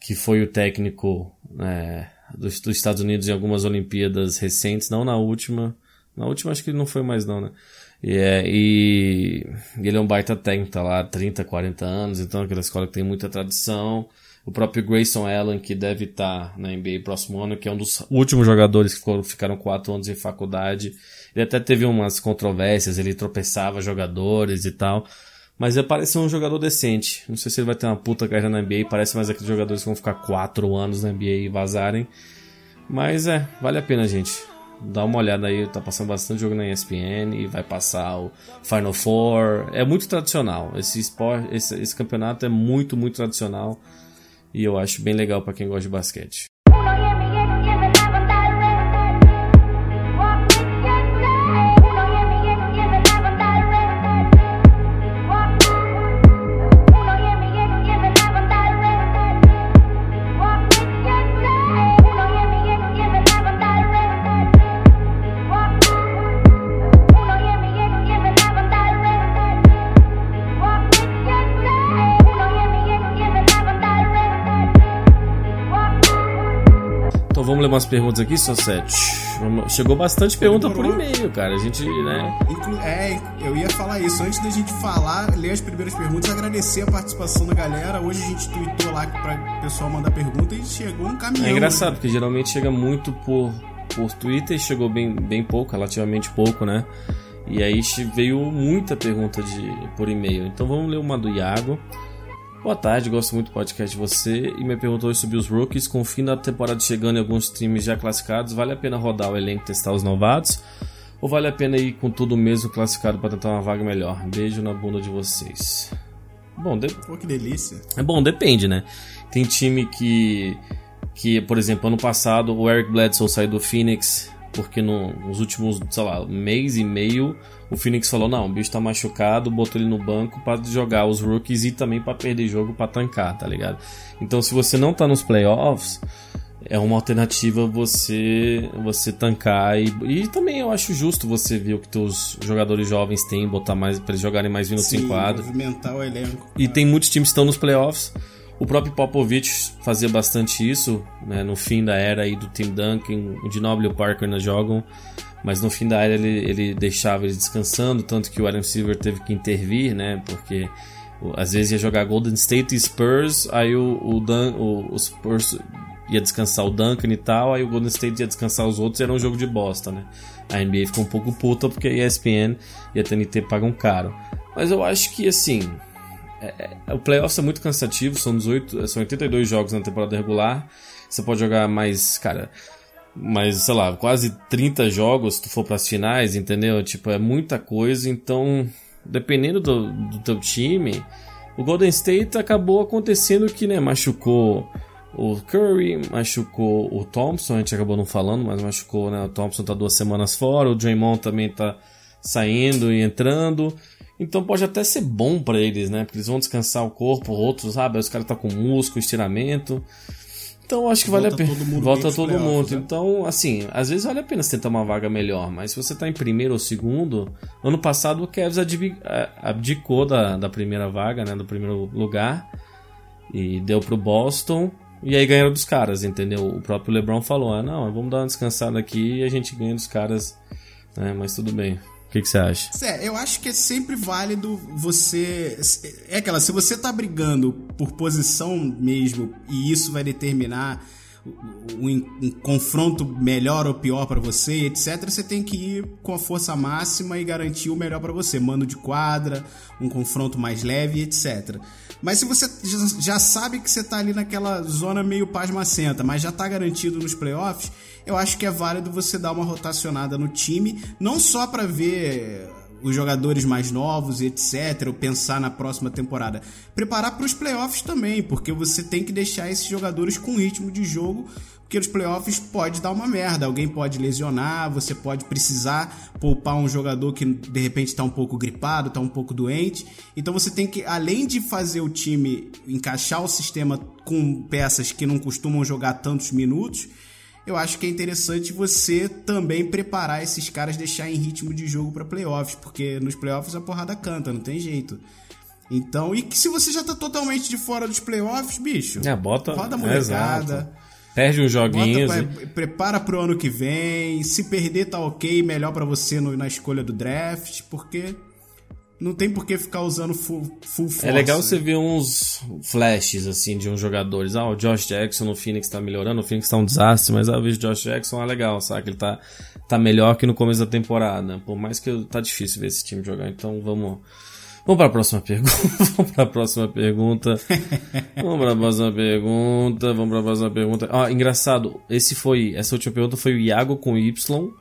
que foi o técnico né, dos, dos, Estados Unidos em algumas Olimpíadas recentes, não na última. Na última acho que ele não foi mais não, né? E, é, e ele é um baita técnico, tá lá 30, 40 anos, então aquela escola que tem muita tradição o próprio Grayson Allen, que deve estar na NBA próximo ano, que é um dos últimos jogadores que foram, ficaram quatro anos em faculdade. Ele até teve umas controvérsias, ele tropeçava jogadores e tal. Mas ele parece um jogador decente. Não sei se ele vai ter uma puta carreira na NBA. Parece mais aqueles jogadores que vão ficar quatro anos na NBA e vazarem. Mas é, vale a pena, gente. Dá uma olhada aí, tá passando bastante jogo na ESPN e vai passar o Final Four. É muito tradicional. Esse, esporte, esse, esse campeonato é muito, muito tradicional e eu acho bem legal para quem gosta de basquete. Umas perguntas aqui, só sete. Chegou bastante pergunta por e-mail, cara. A gente, né? É, eu ia falar isso. Antes da gente falar, ler as primeiras perguntas, agradecer a participação da galera. Hoje a gente tweetou lá pra o pessoal mandar pergunta e chegou um caminhão. É engraçado, porque geralmente chega muito por, por Twitter, chegou bem, bem pouco, relativamente pouco, né? E aí veio muita pergunta de, por e-mail. Então vamos ler uma do Iago. Boa tarde, gosto muito do podcast de você. E me perguntou sobre os rookies. Com o fim da temporada chegando e alguns times já classificados, vale a pena rodar o elenco e testar os novatos? Ou vale a pena ir com tudo mesmo classificado para tentar uma vaga melhor? Beijo na bunda de vocês. Bom, de- Pô, que delícia. é bom, depende, né? Tem time que, que por exemplo, ano passado o Eric Bledsoe saiu do Phoenix porque no- nos últimos, sei lá, mês e meio o Phoenix falou: não, o bicho tá machucado, botou ele no banco pra jogar os rookies e também pra perder jogo pra tancar, tá ligado? Então, se você não tá nos playoffs, é uma alternativa você você tancar e, e também eu acho justo você ver o que teus jogadores jovens têm, botar mais pra eles jogarem mais minutos em quadra. movimentar o elenco. E tem muitos times que estão nos playoffs. O próprio Popovich fazia bastante isso, né, no fim da era aí do Tim Duncan, o Ginobili e o Parker ainda jogam, mas no fim da era ele, ele deixava eles descansando, tanto que o Adam Silver teve que intervir, né, porque às vezes ia jogar Golden State e Spurs, aí o, o, Dan, o, o Spurs ia descansar o Duncan e tal, aí o Golden State ia descansar os outros, era um jogo de bosta, né. A NBA ficou um pouco puta porque a ESPN e a TNT pagam caro. Mas eu acho que assim, o playoffs é muito cansativo, são 18, são 82 jogos na temporada regular. Você pode jogar mais, cara, mais, sei lá, quase 30 jogos se tu for para as finais, entendeu? Tipo, é muita coisa, então, dependendo do, do teu time, o Golden State acabou acontecendo que, né, machucou o Curry, machucou o Thompson, a gente acabou não falando, mas machucou, né, o Thompson tá duas semanas fora, o Draymond também tá saindo e entrando. Então pode até ser bom pra eles, né? Porque eles vão descansar o corpo, outros, sabe? Os caras tá com músculo, estiramento. Então acho que vale a Volta pena. todo mundo Volta todo mundo. né? Então, assim, às vezes vale a pena você tentar uma vaga melhor, mas se você tá em primeiro ou segundo, ano passado o Cavs a- abdicou da, da primeira vaga, né? Do primeiro lugar. E deu pro Boston. E aí ganharam dos caras, entendeu? O próprio LeBron falou: ah, não, vamos dar uma descansada aqui e a gente ganha dos caras. Né? Mas tudo bem. O que, que você acha? É, eu acho que é sempre válido você. É aquela, se você tá brigando por posição mesmo e isso vai determinar um, um confronto melhor ou pior pra você, etc., você tem que ir com a força máxima e garantir o melhor pra você. Mando de quadra, um confronto mais leve, etc. Mas se você já, já sabe que você tá ali naquela zona meio pasmacenta, mas já tá garantido nos playoffs, eu acho que é válido você dar uma rotacionada no time, não só pra ver os jogadores mais novos etc, ou pensar na próxima temporada. Preparar para os playoffs também, porque você tem que deixar esses jogadores com ritmo de jogo, porque os playoffs pode dar uma merda, alguém pode lesionar, você pode precisar poupar um jogador que de repente está um pouco gripado, está um pouco doente. Então você tem que, além de fazer o time encaixar o sistema com peças que não costumam jogar tantos minutos, eu acho que é interessante você também preparar esses caras, deixar em ritmo de jogo para playoffs, porque nos playoffs a porrada canta, não tem jeito. Então, e que se você já tá totalmente de fora dos playoffs, bicho, É, bota. roda a é, molecada, exato. Perde uns bota joguinhos. pra- e- prepara pro ano que vem, se perder tá ok, melhor para você no- na escolha do draft, porque não tem por que ficar usando full, full force. É legal né? você ver uns flashes assim de uns jogadores. Ah, o Josh Jackson no Phoenix tá melhorando, o Phoenix tá um desastre, mas ah, eu vejo o Josh Jackson é legal, sabe? Ele tá, tá melhor que no começo da temporada. Por mais que tá difícil ver esse time jogar, então vamos. Vamos para a próxima pergunta. vamos para a próxima pergunta. vamos para a próxima pergunta. Vamos para a próxima pergunta. Ah, engraçado. Esse foi, essa última pergunta foi o Iago com Y.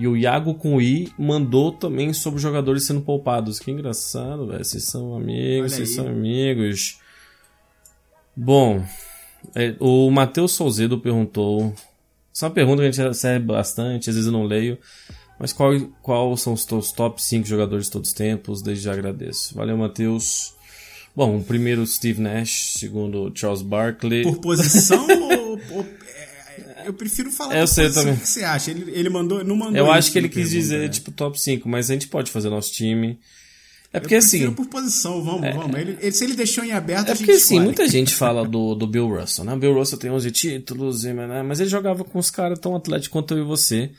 E o Iago com I mandou também sobre jogadores sendo poupados. Que engraçado, velho. Vocês são amigos, vocês são amigos. Bom, é, o Matheus Souzedo perguntou. Essa é uma pergunta que a gente recebe bastante, às vezes eu não leio. Mas qual, qual são os teus top 5 jogadores de todos os tempos? Desde já agradeço. Valeu, Matheus. Bom, primeiro Steve Nash, segundo Charles Barkley. Por posição ou, ou- Eu prefiro falar Eu por sei posição. também. O que você acha? Ele, ele mandou, não mandou Eu acho que ele quis pergunta, dizer, né? tipo, top 5, mas a gente pode fazer nosso time. É porque eu assim. por posição, vamos, vamos. Ele, ele- se ele deixou em aberto, É a gente porque assim, muita gente fala do, do Bill Russell, né? Bill Russell tem 11 títulos, e, né? mas ele jogava com os caras tão atléticos quanto eu e você.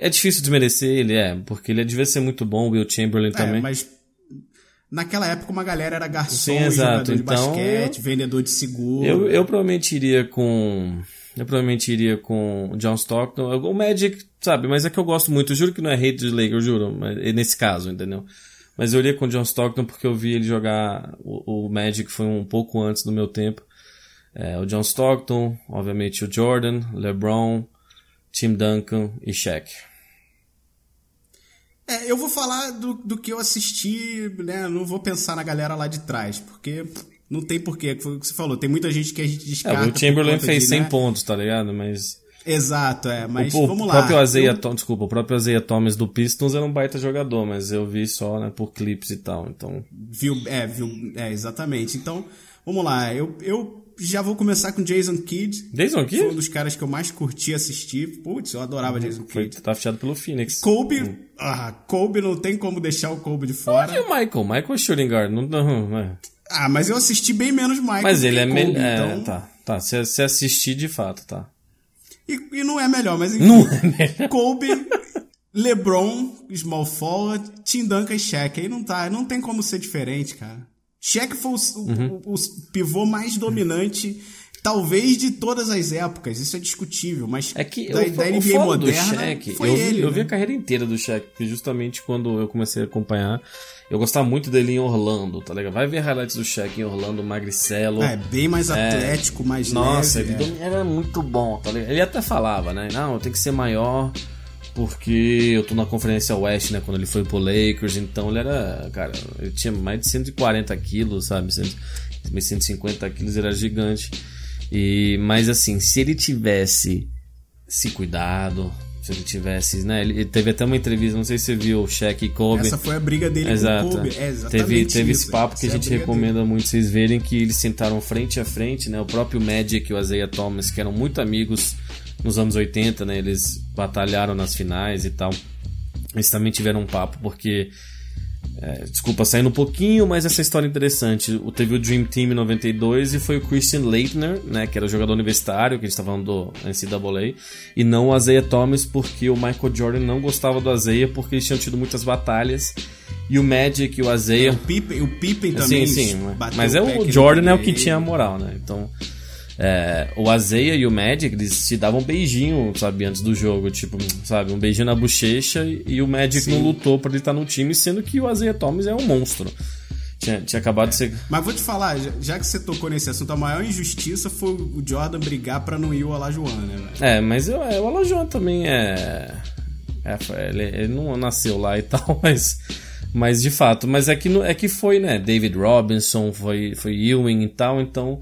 É difícil desmerecer ele, é, porque ele devia ser muito bom, o Will Chamberlain É, também. mas naquela época uma galera era garçom, Sim, exato. jogador de Então, basquete, vendedor de seguro. Eu, eu provavelmente iria com. Eu provavelmente iria com John Stockton. O Magic, sabe? Mas é que eu gosto muito. Eu juro que não é hate de Lakers, juro. Mas, é nesse caso, entendeu? Mas eu iria com John Stockton porque eu vi ele jogar. O, o Magic foi um pouco antes do meu tempo. É, o John Stockton, obviamente o Jordan, LeBron, Tim Duncan e Shaq. É, eu vou falar do, do que eu assisti, né? Não vou pensar na galera lá de trás, porque não tem porquê. Foi o que você falou. Tem muita gente que a gente É, descarta. o Will por Chamberlain fez de, 100 né? pontos, tá ligado? Mas. Exato, é. Mas o, vamos o lá. próprio Isaiah Eu- Thomas, desculpa, o próprio Isaiah Thomas do Pistons era um baita jogador, mas eu vi só, né, por clipes e tal. Então, Viu, é, viu, é, exatamente. Então, vamos lá. Eu, eu já vou começar com Jason Kidd. Jason Kidd? Foi um dos caras que eu mais curti assistir. Putz, eu adorava Jason foi Kidd. tá fechado pelo Phoenix. Kobe, ah, Kobe não tem como deixar o Kobe de fora. E o Michael? Michael é shooting guard. Não, não, não é. Ah, mas eu assisti bem menos Michael Mas ele é melhor. É, então... tá, tá. Se, se assistir de fato, tá. E, e não é melhor, mas enfim. Não é melhor. Kobe, LeBron, Small Forward, Tim Duncan e Shaq. Aí não tá, não tem como ser diferente, cara. Shaq foi o, Uhum. o- o pivô mais dominante, talvez de todas as épocas. Isso é discutível, mas É que da, eu, da NBA moderna do Shaq, foi eu, vi, ele. eu vi a né? carreira inteira do Shaq, porque justamente quando eu comecei a acompanhar, eu gostava muito dele em Orlando, tá ligado? Vai ver highlights do Shaq em Orlando, magricelo. É, bem mais atlético, mais Nossa, leve. ele é. era muito bom, tá ligado? Ele até falava, né? Não, eu tenho que ser maior porque eu tô na Conferência Oeste, né? Quando ele foi pro Lakers, então ele era, cara, ele tinha mais de 140 quilos, sabe? 100, 150 quilos, ele era gigante. E, mas assim, se ele tivesse se cuidado, se ele tivesse, né? Ele teve até uma entrevista, não sei se você viu, o Shaq e Kobe. Essa foi a briga dele Exato. com o Kobe. É exatamente teve teve isso, esse papo que a é gente briga recomenda muito vocês verem que eles sentaram frente a frente, né? O próprio Magic e o Isaiah Thomas, que eram muito amigos nos anos 80, né? Eles batalharam nas finais e tal. Eles também tiveram um papo porque é, desculpa, saindo um pouquinho, mas essa história é interessante. O- Teve o Dream Team em 92 e foi o Christian Leitner, né, que era o jogador universitário, que a gente tá falando do NCAA, e não o Isaiah Thomas, porque o Michael Jordan não gostava do Isaiah, porque eles tinham tido muitas batalhas. E o Magic e o Isaiah. O Pippen, o Pippen também Sim, sim, bateu mas é o ele Jordan é o que tinha a moral, né? Então, é, o Isaiah e o Magic, eles se davam um beijinho, sabe, antes do jogo, tipo, sabe, um beijinho na bochecha e, o Magic Sim. não lutou pra ele estar no time, sendo que o Isaiah Thomas é um monstro. Tinha, tinha acabado de ser... Mas vou te falar, já, que você tocou nesse assunto, a maior injustiça foi o Jordan brigar pra não ir o Alajuan, né, velho? É, mas eu, é, o Alajuan também é... é ele, ele não nasceu lá e tal, mas... Mas de fato, mas é que, é que foi, né? David Robinson, foi, foi Ewing e tal, então...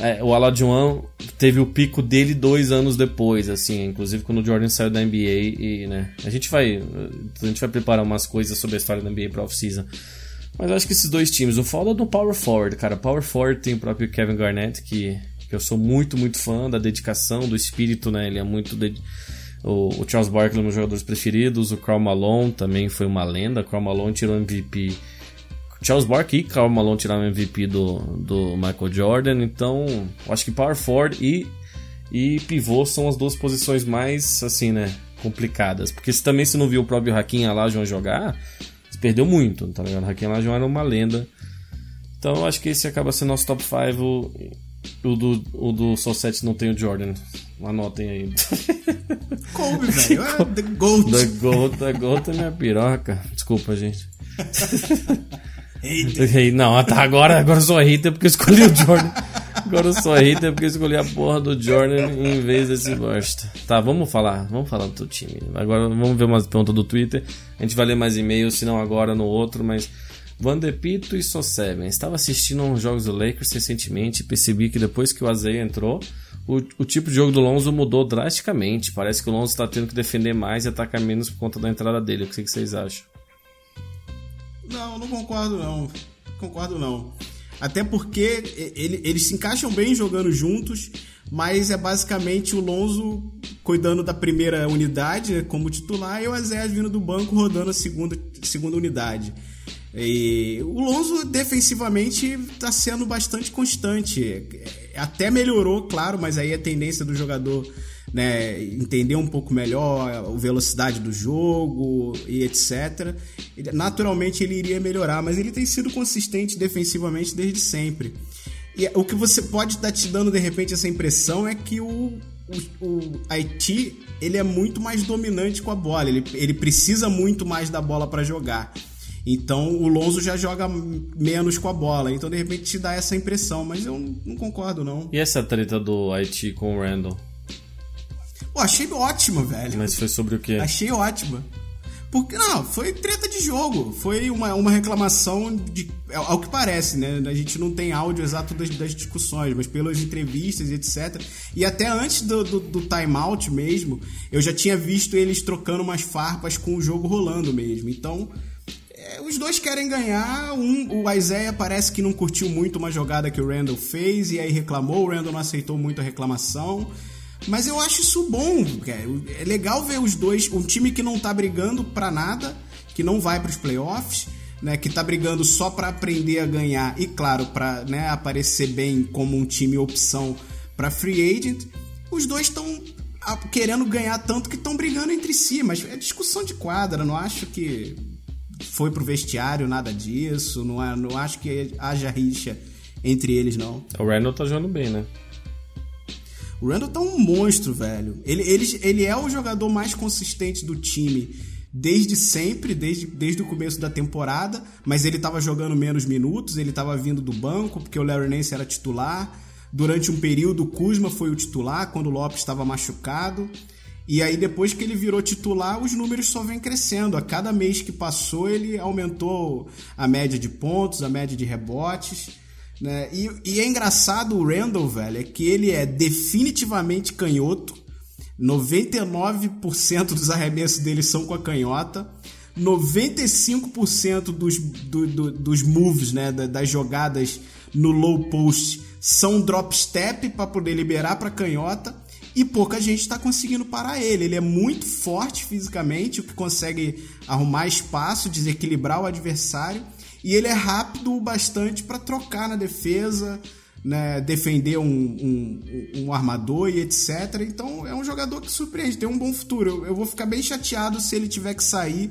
É, o Alajuan teve o pico dele dois anos depois, assim, inclusive quando o Jordan saiu da NBA e, né, a gente vai a gente vai preparar umas coisas sobre a história da NBA pra off-season. Mas acho que esses dois times, o foda é do Power Forward, cara, Power Forward tem o próprio Kevin Garnett, que, que eu sou muito, muito fã da dedicação, do espírito, né, ele é muito... ded- O, o Charles Barkley é um dos meus jogadores preferidos, o Karl Malone também foi uma lenda, Karl Malone tirou MVP Charles Barkley e Karl Malone tiraram o MVP do, do Michael Jordan, então eu acho que Power Forward e, e pivô são as duas posições mais, assim, né, complicadas. Porque se também se não viu o próprio Hakim Alajuan jogar, você perdeu muito, tá ligado? Hakim Alajuan era uma lenda. Então eu acho que esse acaba sendo nosso top 5. O, o do, o do Soul 7 não tem o Jordan. Anotem aí. Kobe, velho, é The GOAT. Da Gold, da Gold é minha piroca. Desculpa, gente. Ei, Não, tá, agora, agora eu sou hater porque eu escolhi o Jordan. Agora eu sou hater porque eu escolhi a porra do Jordan em vez desse bosta. Tá, vamos falar, vamos falar do teu time. Agora vamos ver umas perguntas do Twitter. A gente vai ler mais e-mails, se não agora no outro, mas. Vandepito e So Seven. Estava assistindo uns jogos do Lakers recentemente e percebi que depois que o Azeia entrou, o, o tipo de jogo do Lonzo mudou drasticamente. Parece que o Lonzo está tendo que defender mais e atacar menos por conta da entrada dele. O que vocês acham? Não, não concordo não. Concordo não. Até porque ele- eles se encaixam bem jogando juntos, mas é basicamente o Lonzo cuidando da primeira unidade né, como titular e o Azé vindo do banco rodando a segunda, segunda unidade. E o Lonzo defensivamente está sendo bastante constante. Até melhorou, claro, mas aí a tendência do jogador né, entender um pouco melhor a velocidade do jogo e etc. Naturalmente ele iria melhorar, mas ele tem sido consistente defensivamente desde sempre. E o que você pode estar te dando de repente essa impressão é que o, o, o Haiti ele é muito mais dominante com a bola, ele, ele precisa muito mais da bola para jogar. Então o Lonzo já joga menos com a bola. Então de repente te dá essa impressão, mas eu não concordo não. E essa treta do Haiti com o Randall? Pô, achei ótima, velho. Mas foi sobre o quê? Achei ótima. Porque, não, foi treta de jogo. Foi uma, uma reclamação de. Ao que parece, né? A gente não tem áudio exato das, das discussões, mas pelas entrevistas e etc. E até antes do, do, do timeout mesmo, eu já tinha visto eles trocando umas farpas com o jogo rolando mesmo. Então, é, os dois querem ganhar. Um, o Isaiah parece que não curtiu muito uma jogada que o Randall fez e aí reclamou. O Randall não aceitou muito a reclamação. Mas eu acho isso bom. É legal ver os dois, um time que não tá brigando pra nada, que não vai pros playoffs, né, que tá brigando só para aprender a ganhar e claro, para né, aparecer bem como um time opção para free agent. Os dois estão querendo ganhar tanto que estão brigando entre si, mas é discussão de quadra, não acho que foi pro vestiário nada disso, não, é, não acho que haja rixa entre eles não. O Randall tá jogando bem, né? O Randall tá um monstro, velho. Ele, ele, ele é o jogador mais consistente do time desde sempre, desde, desde o começo da temporada, mas ele estava jogando menos minutos, ele estava vindo do banco, porque o Larry Nance era titular. Durante um período, o Kuzma foi o titular, quando o Lopes estava machucado. E aí, depois que ele virou titular, os números só vêm crescendo. A cada mês que passou, ele aumentou a média de pontos, a média de rebotes. Né? E, e é engraçado o Randall, velho, é que ele é definitivamente canhoto. 99% dos arremessos dele são com a canhota. 95% dos, do, do, dos moves, né, das jogadas no low post são drop step para poder liberar para canhota e pouca gente está conseguindo parar ele. Ele é muito forte fisicamente, o que consegue arrumar espaço, desequilibrar o adversário e ele é rápido o bastante para trocar na defesa, né, defender um, um, um, armador e etc. Então é um jogador que surpreende, tem um bom futuro. Eu, eu vou ficar bem chateado se ele tiver que sair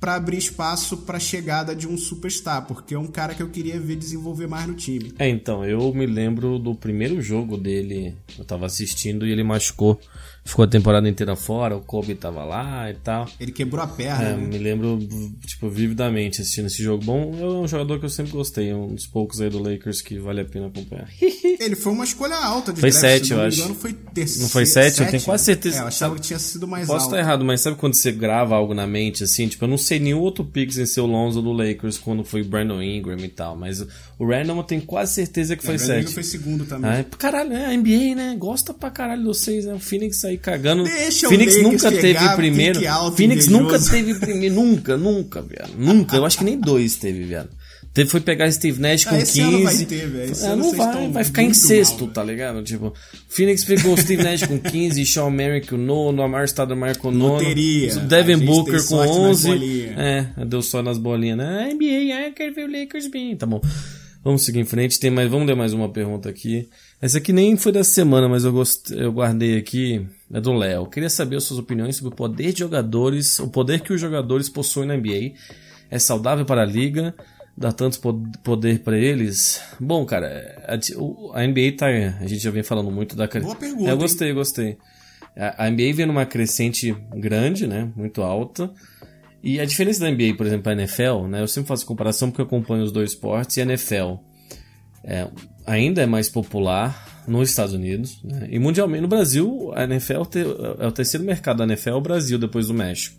para abrir espaço para a chegada de um superstar, porque é um cara que eu queria ver desenvolver mais no time. É, então, eu me lembro do primeiro jogo dele, eu tava assistindo e ele machucou ficou a temporada inteira fora, o Kobe tava lá e tal. Ele quebrou a perna. É, né? me lembro, tipo, vividamente assistindo esse jogo. Bom, é um jogador que eu sempre gostei, é um dos poucos aí do Lakers que vale a pena acompanhar. Ele foi uma escolha alta de Foi 7, eu acho. Engano, foi terceiro, não foi 7? Eu tenho quase certeza. É, eu achava que tinha sido mais Posso alto. estar errado, mas sabe quando você grava algo na mente, assim? Tipo, eu não sei nenhum outro pick sem ser o Lonzo do Lakers quando foi Brandon Ingram e tal, mas o Random eu tenho quase certeza que foi é, 7. foi segundo também. Ah, caralho, é NBA, né? Gosta pra caralho de vocês, né? O Phoenix aí cagando. Deixa Phoenix o nunca teve primeiro. Phoenix invejoso. nunca teve primeiro. Nunca, nunca, viado. Nunca. Eu acho que nem dois teve, viado. Teve, foi pegar Steve Nash com Ah, esse 15. ano vai ter, velho. Esse É, não vai, vai ficar em sexto, mal, tá ligado? Tipo, Phoenix pegou Steve Nash com 15, Sean Merrick com nono, Amar Stoudemire com nono, Loteria. Devin Booker com sorte nas 11. bolinhas. É, deu só nas bolinhas, né? NBA, ah, quero ver o Lakers bem. Tá bom. Vamos seguir em frente. Tem mais, vamos ler mais uma pergunta aqui. Essa aqui nem foi da semana, mas eu, gost, eu guardei aqui. É do Léo. Queria saber as suas opiniões sobre o poder de jogadores, o poder que os jogadores possuem na NBA. É saudável para a liga? Dá tanto po- poder para eles? Bom, cara, a, a NBA tá. A gente já vem falando muito da. Boa pergunta, eu hein? gostei, gostei. A, a NBA vem numa crescente grande, né? Muito alta. E a diferença da NBA, por exemplo, para a NFL, né? Eu sempre faço comparação porque eu acompanho os dois esportes e a NFL é, ainda é mais popular nos Estados Unidos né? e mundialmente. No Brasil, a NFL é o terceiro mercado da NFL, é o Brasil depois do México.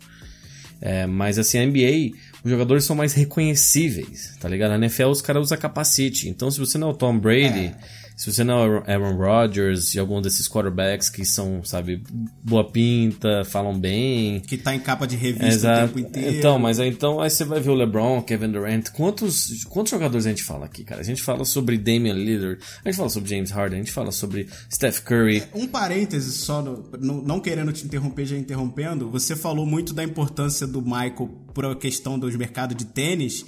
É, mas assim, a NBA, os jogadores são mais reconhecíveis, tá ligado? Na NFL os caras usam capacete. Então, se você não é o Tom Brady, se você não é o Aaron Rodgers e algum desses quarterbacks que são, sabe, boa pinta, falam bem, Que tá em capa de revista o Exato. tempo inteiro. Então, mas aí, então aí você vai ver o LeBron, Kevin Durant. Quantos, quantos jogadores a gente fala aqui, cara? A gente fala sobre Damian Lillard, a gente fala sobre James Harden, a gente fala sobre Steph Curry. Um parêntese só, no- no- não querendo te interromper, já interrompendo, você falou muito da importância do Michael por a questão dos mercados de tênis.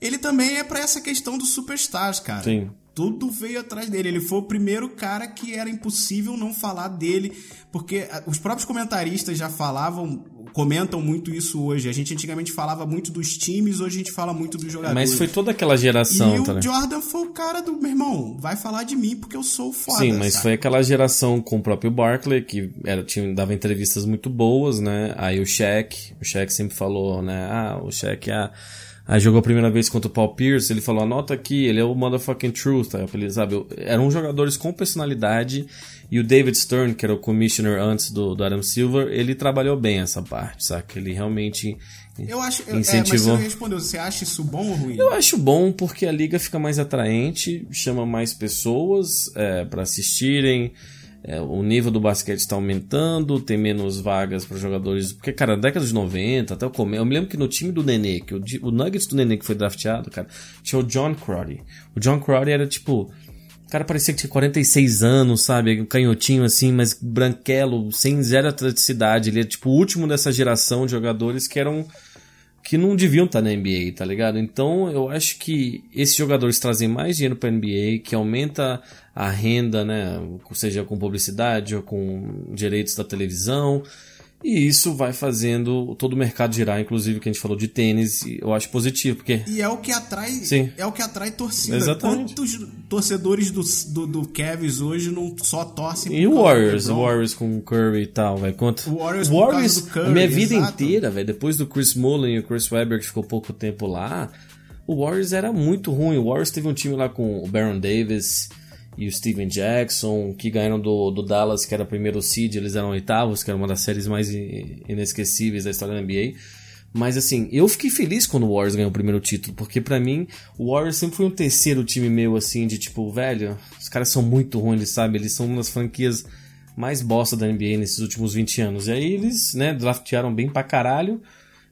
ele também é pra essa questão dos superstars, cara. Sim. Tudo veio atrás dele. Ele foi o primeiro cara que era impossível não falar dele, porque ah, os próprios comentaristas já falavam, comentam muito isso hoje. A gente antigamente falava muito dos times, hoje a gente fala muito dos jogadores. Mas foi toda aquela geração, E tá o ligado? Jordan foi o cara do meu irmão. Vai falar de mim porque eu sou foda. Sim, mas sabe? foi aquela geração com o próprio Barkley, que era, tinha, dava entrevistas muito boas, né? Aí o Shaq, o Shaq sempre falou, né? Ah, o Shaq ah, aí jogou a primeira vez contra o Paul Pierce, ele falou, anota aqui, ele é o motherfucking truth? Ele, sabe? Eram jogadores com personalidade, e o David Stern, que era o commissioner antes do, do Adam Silver, ele trabalhou bem essa parte, saca? Ele realmente Eu acho. eu- É, mas incentivou. você respondeu. Você acha isso bom ou ruim? Eu acho bom porque a liga fica mais atraente, chama mais pessoas é, para assistirem. É, o nível do basquete está aumentando, tem menos vagas para jogadores. Porque, cara, na década de 90, até o começo. Eu me lembro que no time do Nenê, que o, o Nuggets do Nenê que foi drafteado, cara, tinha o John Crowdy. O John Crowdy era tipo. O cara parecia que tinha 46 anos, sabe? Um canhotinho assim, mas branquelo, sem zero atleticidade. Ele é tipo o último dessa geração de jogadores que eram que não deviam estar na NBA, tá ligado? Então eu acho que esses jogadores trazem mais dinheiro para NBA, que aumenta a renda, né? Seja com publicidade ou com direitos da televisão. E isso vai fazendo todo o mercado girar, inclusive que a gente falou de tênis, eu acho positivo, porque E é o que atrai, Sim. é o que atrai torcida. Exatamente. Quantos torcedores do, do, do Cavs hoje não só torcem E o Warriors, o? Warriors com o Curry e tal, velho. Quanto... O Warriors do Curry, a minha vida exato. inteira, velho, depois do Chris Mullin e o Chris Webber, que ficou pouco tempo lá, o Warriors era muito ruim. O Warriors teve um time lá com o Baron Davis e o Steven Jackson, que ganharam do, do Dallas, que era primeiro seed, eles eram oitavos, que era uma das séries mais inesquecíveis da história da NBA. Mas assim, eu fiquei feliz quando o Warriors ganhou o primeiro título, porque pra mim o Warriors sempre foi um terceiro time meu assim, de tipo, velho, os caras são muito ruins, sabe? Eles são uma das franquias mais bosta da NBA nesses últimos 20 anos. E aí eles, né, draftearam bem pra caralho.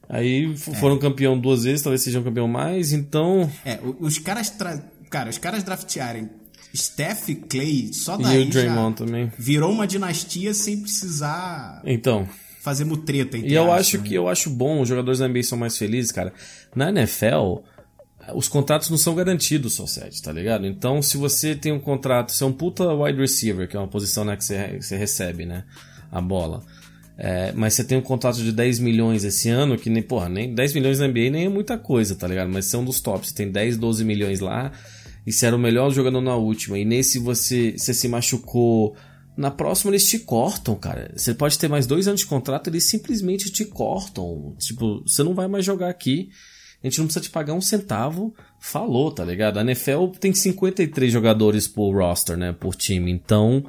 Aí f- foram campeão duas vezes, talvez sejam campeão mais, então. É, os caras. Tra... Cara, os caras draftearem Steph e Clay só E daí. o Draymond já também. Virou uma dinastia sem precisar Então. fazer mutreta. E eu acho né? que eu acho bom, os jogadores da NBA são mais felizes, cara. Na NFL, os contratos não são garantidos, só sete, tá ligado? Então, se você tem um contrato, você é um puta wide receiver, que é uma posição né, que você, você recebe, né? A bola. É, mas você tem um contrato de 10 milhões esse ano, que nem, porra, nem 10 milhões na NBA nem é muita coisa, tá ligado? Mas você é um dos tops, você tem 10, 12 milhões lá, e você era o melhor jogador na última, e nesse você, você se machucou. Na próxima eles te cortam, cara. Você pode ter mais dois anos de contrato, eles simplesmente te cortam. Tipo, você não vai mais jogar aqui. A gente não precisa te pagar um centavo. Falou, tá ligado? A NFL tem 53 jogadores por roster, né? Por time. Então,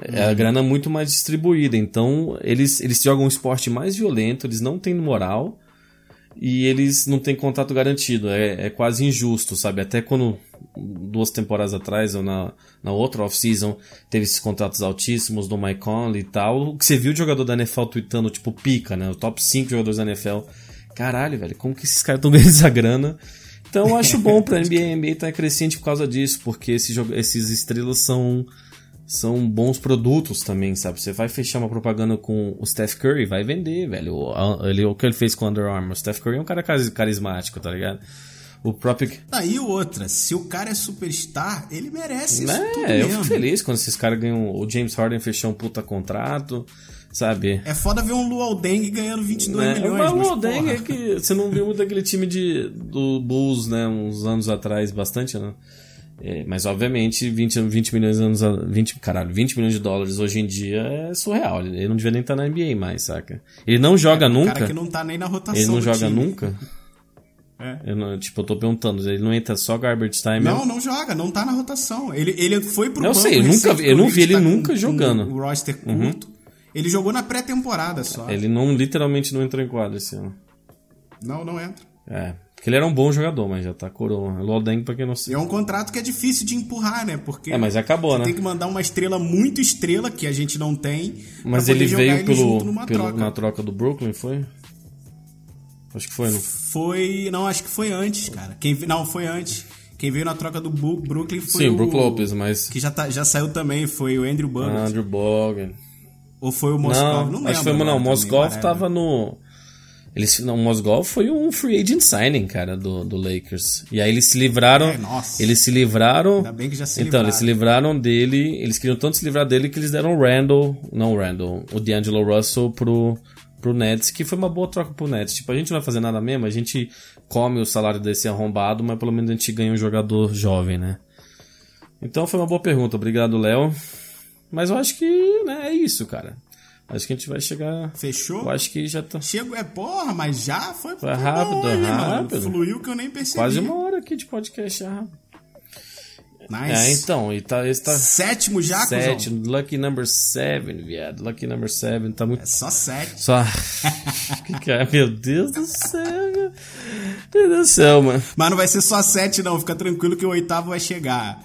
é a grana muito mais distribuída. Então, eles, eles jogam um esporte mais violento, eles não têm moral e eles não têm contrato garantido. É, é quase injusto, sabe? Até quando, duas temporadas atrás, ou na, na outra off-season, teve esses contratos altíssimos do Mike Conley e tal. O que você viu de jogador da NFL tweetando, tipo, pica, né? O top 5 jogadores da NFL. Caralho, velho, como que esses caras estão ganhando essa grana? Então eu acho bom pra NBA. A NBA tá crescente por causa disso, porque esses, joga- esses estrelas são são bons produtos também, sabe? Você vai fechar uma propaganda com o Steph Curry, vai vender, velho. O, ele, o que ele fez com o Under Armour. O Steph Curry é um cara cari- carismático, tá ligado? O próprio. Aí outra, se o cara é superstar, ele merece isso tudo É, eu fico feliz quando esses caras ganham. O James Harden fechou um puta contrato, sabe? É foda ver um Luol Deng ganhando 22 Né? milhões. Mas o Deng porra. é que você não viu muito daquele time de, do Bulls, né? Uns anos atrás, bastante, né? É, mas obviamente 20, 20 milhões de anos, a- 20, caralho, 20 milhões de dólares hoje em dia é surreal. Ele não devia nem estar na NBA mais, saca? Ele não joga O nunca. cara que não tá nem na rotação Ele não joga time. nunca. É. Eu não- tipo, eu tô perguntando, ele não entra só garbage time. Não, mesmo? não joga, não tá na rotação. Ele, ele foi pro Eu banco sei, eu nunca vi- eu não vi ele tá com- nunca com jogando. O roster curto. Ele jogou na pré-temporada só. Ele não literalmente não entrou em quadro esse ano. Não, não entra. É. Porque ele era um bom jogador, mas já tá coroa. Lodeng, pra quem não sabe. é um contrato que é difícil de empurrar, né? Porque É, mas acabou, né? tem que mandar uma estrela muito estrela, que a gente não tem. Mas ele veio pelo, pelo, troca. na troca do Brooklyn, foi? Acho que foi, não Foi. Não, acho que foi antes, cara. Quem, não, foi antes. Quem veio na troca do Brooklyn foi Sim, o. Brook Lopes, mas. Que já, tá, já saiu também, foi o Andrew Bogut. Andrew Bogan. Ou foi o Moskov? Não, Não, acho que foi. lembro Não, o Moskov tava no. Eles, não, o Mozgov foi um free agent signing, cara, do, do Lakers. E aí eles se livraram. É, nossa. Eles se livraram. Ainda bem que já se Então, eles se livraram. livraram dele. Eles queriam tanto se livrar dele que eles deram o Randall. Não o Randall, o D'Angelo Russell pro, pro Nets, que foi uma boa troca pro Nets. Tipo, a gente não vai fazer nada mesmo, a gente come o salário desse arrombado, mas pelo menos a gente ganha um jogador jovem, né? Então foi uma boa pergunta, obrigado, Léo. Mas eu acho que né, é isso, cara. Acho que a gente vai chegar. Fechou? Eu acho que já tá. Chego, é porra, mas já foi, Foi rápido, bom, hein, mano? rápido. Fluiu que eu nem percebi. Quase uma hora aqui de podcast já. Nice. É, então, e tá, esse tá Sétimo já, cuzão? Lucky number seven, viado. Lucky number seven, tá muito É só sete. Só. que que é? Meu Deus do céu, meu Deus do céu, mano. Mas não vai ser só sete, não. Fica tranquilo que o oitavo vai chegar.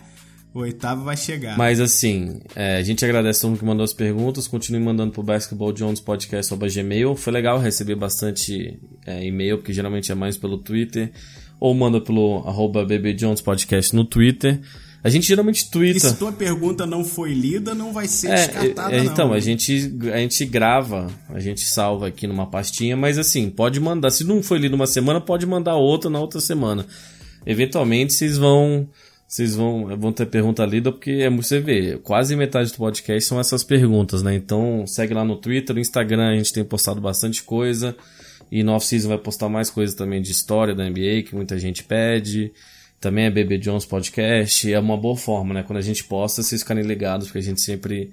O oitavo vai chegar. Mas assim, é, a gente agradece todo mundo que mandou as perguntas. Continue mandando pro basketballjonespodcast.gmail. Foi legal receber bastante é, e-mail, porque geralmente é mais pelo Twitter. Ou manda pelo arroba bbjonespodcast no Twitter. A gente geralmente E twitta. se tua pergunta não foi lida, não vai ser É, descartada, é, não. então, a gente, a gente grava, a gente salva aqui numa pastinha, mas assim, pode mandar. Se não foi lido uma semana, pode mandar outra na outra semana. Eventualmente vocês vão. Vocês vão, vão ter pergunta lida, porque é, você vê, quase metade do podcast são essas perguntas, né? Então segue lá no Twitter, no Instagram a gente tem postado bastante coisa. E no off-season vai postar mais coisas também de história da NBA, que muita gente pede. Também é BB Jones Podcast. É uma boa forma, né? Quando a gente posta, vocês ficarem ligados, porque a gente sempre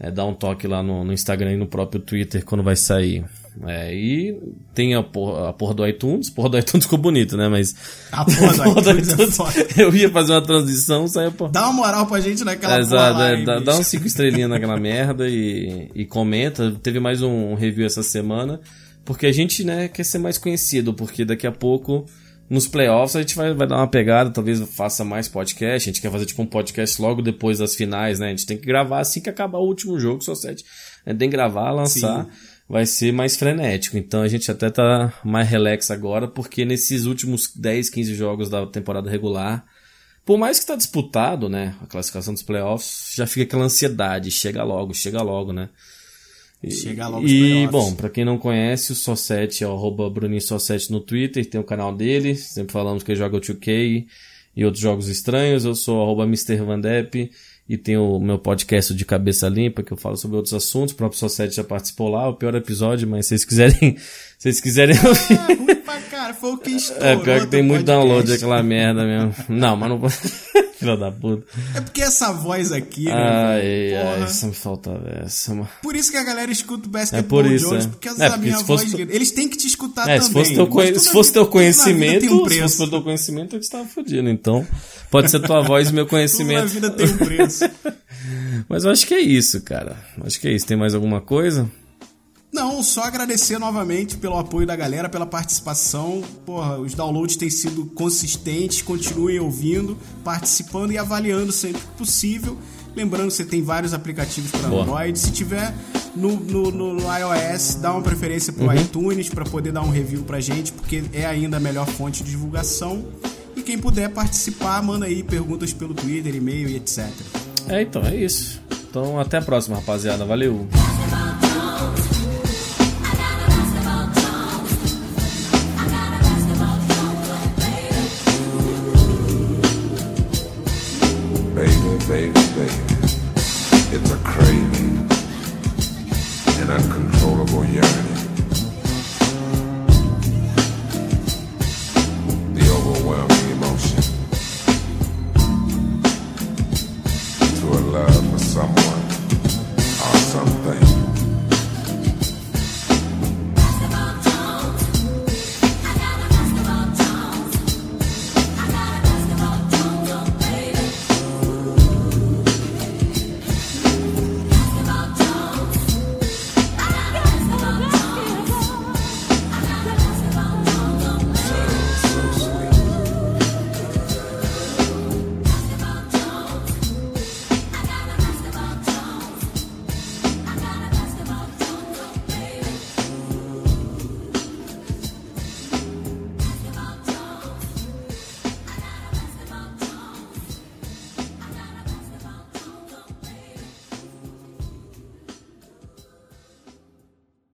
é, dá um toque lá no, no Instagram e no próprio Twitter quando vai sair. É, e tem a porra, a porra do iTunes. Porra do iTunes ficou bonito, né? Mas. A porra do iTunes é foda. eu ia fazer uma transição, saiu por. Dá uma moral pra gente naquela Exato, porra lá, é, dá, dá uns 5 estrelinhas naquela merda e, e comenta. Teve mais um review essa semana, porque a gente né, quer ser mais conhecido, porque daqui a pouco, nos playoffs, a gente vai, vai dar uma pegada, talvez faça mais podcast. A gente quer fazer tipo um podcast logo depois das finais, né? A gente tem que gravar assim que acabar o último jogo, só sete. A gente tem que gravar, lançar. Vai ser mais frenético. Então a gente até tá mais relax agora, porque nesses últimos 10, 15 jogos da temporada regular, por mais que tá disputado, né, a classificação dos playoffs, já fica aquela ansiedade, chega logo, chega logo, né? E, Chega logo E, bom, pra quem não conhece, o Só7 é o arroba Bruninho Só7 no Twitter, tem o canal dele, sempre falamos que ele joga o 2K e outros jogos estranhos. Eu sou o arroba Mr. Van Depp e tenho o meu podcast de cabeça limpa, que eu falo sobre outros assuntos. O próprio Só7 já participou lá, o pior episódio, mas se vocês quiserem, se vocês quiserem ouvir. Ah, ruim pra cara, foi o que estourou. É, pior que tem muito podcast. download aquela merda mesmo. Não, mas não. Filha da puta. É porque essa voz aqui, né? Ai, velho? ai, essa me faltava essa, mano. Por isso que a galera escuta o É Basketball por isso, Jones, é. porque É, essa porque minha fosse voz... tu- Eles têm que te escutar É, também. se fosse teu, se fosse teu conhecimento, um se fosse teu conhecimento, eu estava fodido. Então, pode ser tua voz e meu Tudo na conhecimento. vida tem um preço. Mas eu acho que é isso, cara. Acho que é isso. Tem mais alguma coisa? Não, só agradecer novamente pelo apoio da galera, pela participação. Porra, os downloads têm sido consistentes, continuem ouvindo, participando e avaliando sempre que possível. Lembrando que você tem vários aplicativos para. Android. Se tiver no, no, no iOS, dá uma preferência pro Uhum. iTunes para poder dar um review pra gente, porque é ainda a melhor fonte de divulgação. E quem puder participar, manda aí perguntas pelo Twitter, e-mail e etc. É, então, é isso. Então, até a próxima, rapaziada. Valeu. Baby, baby. It's a craving, an uncontrollable yearning.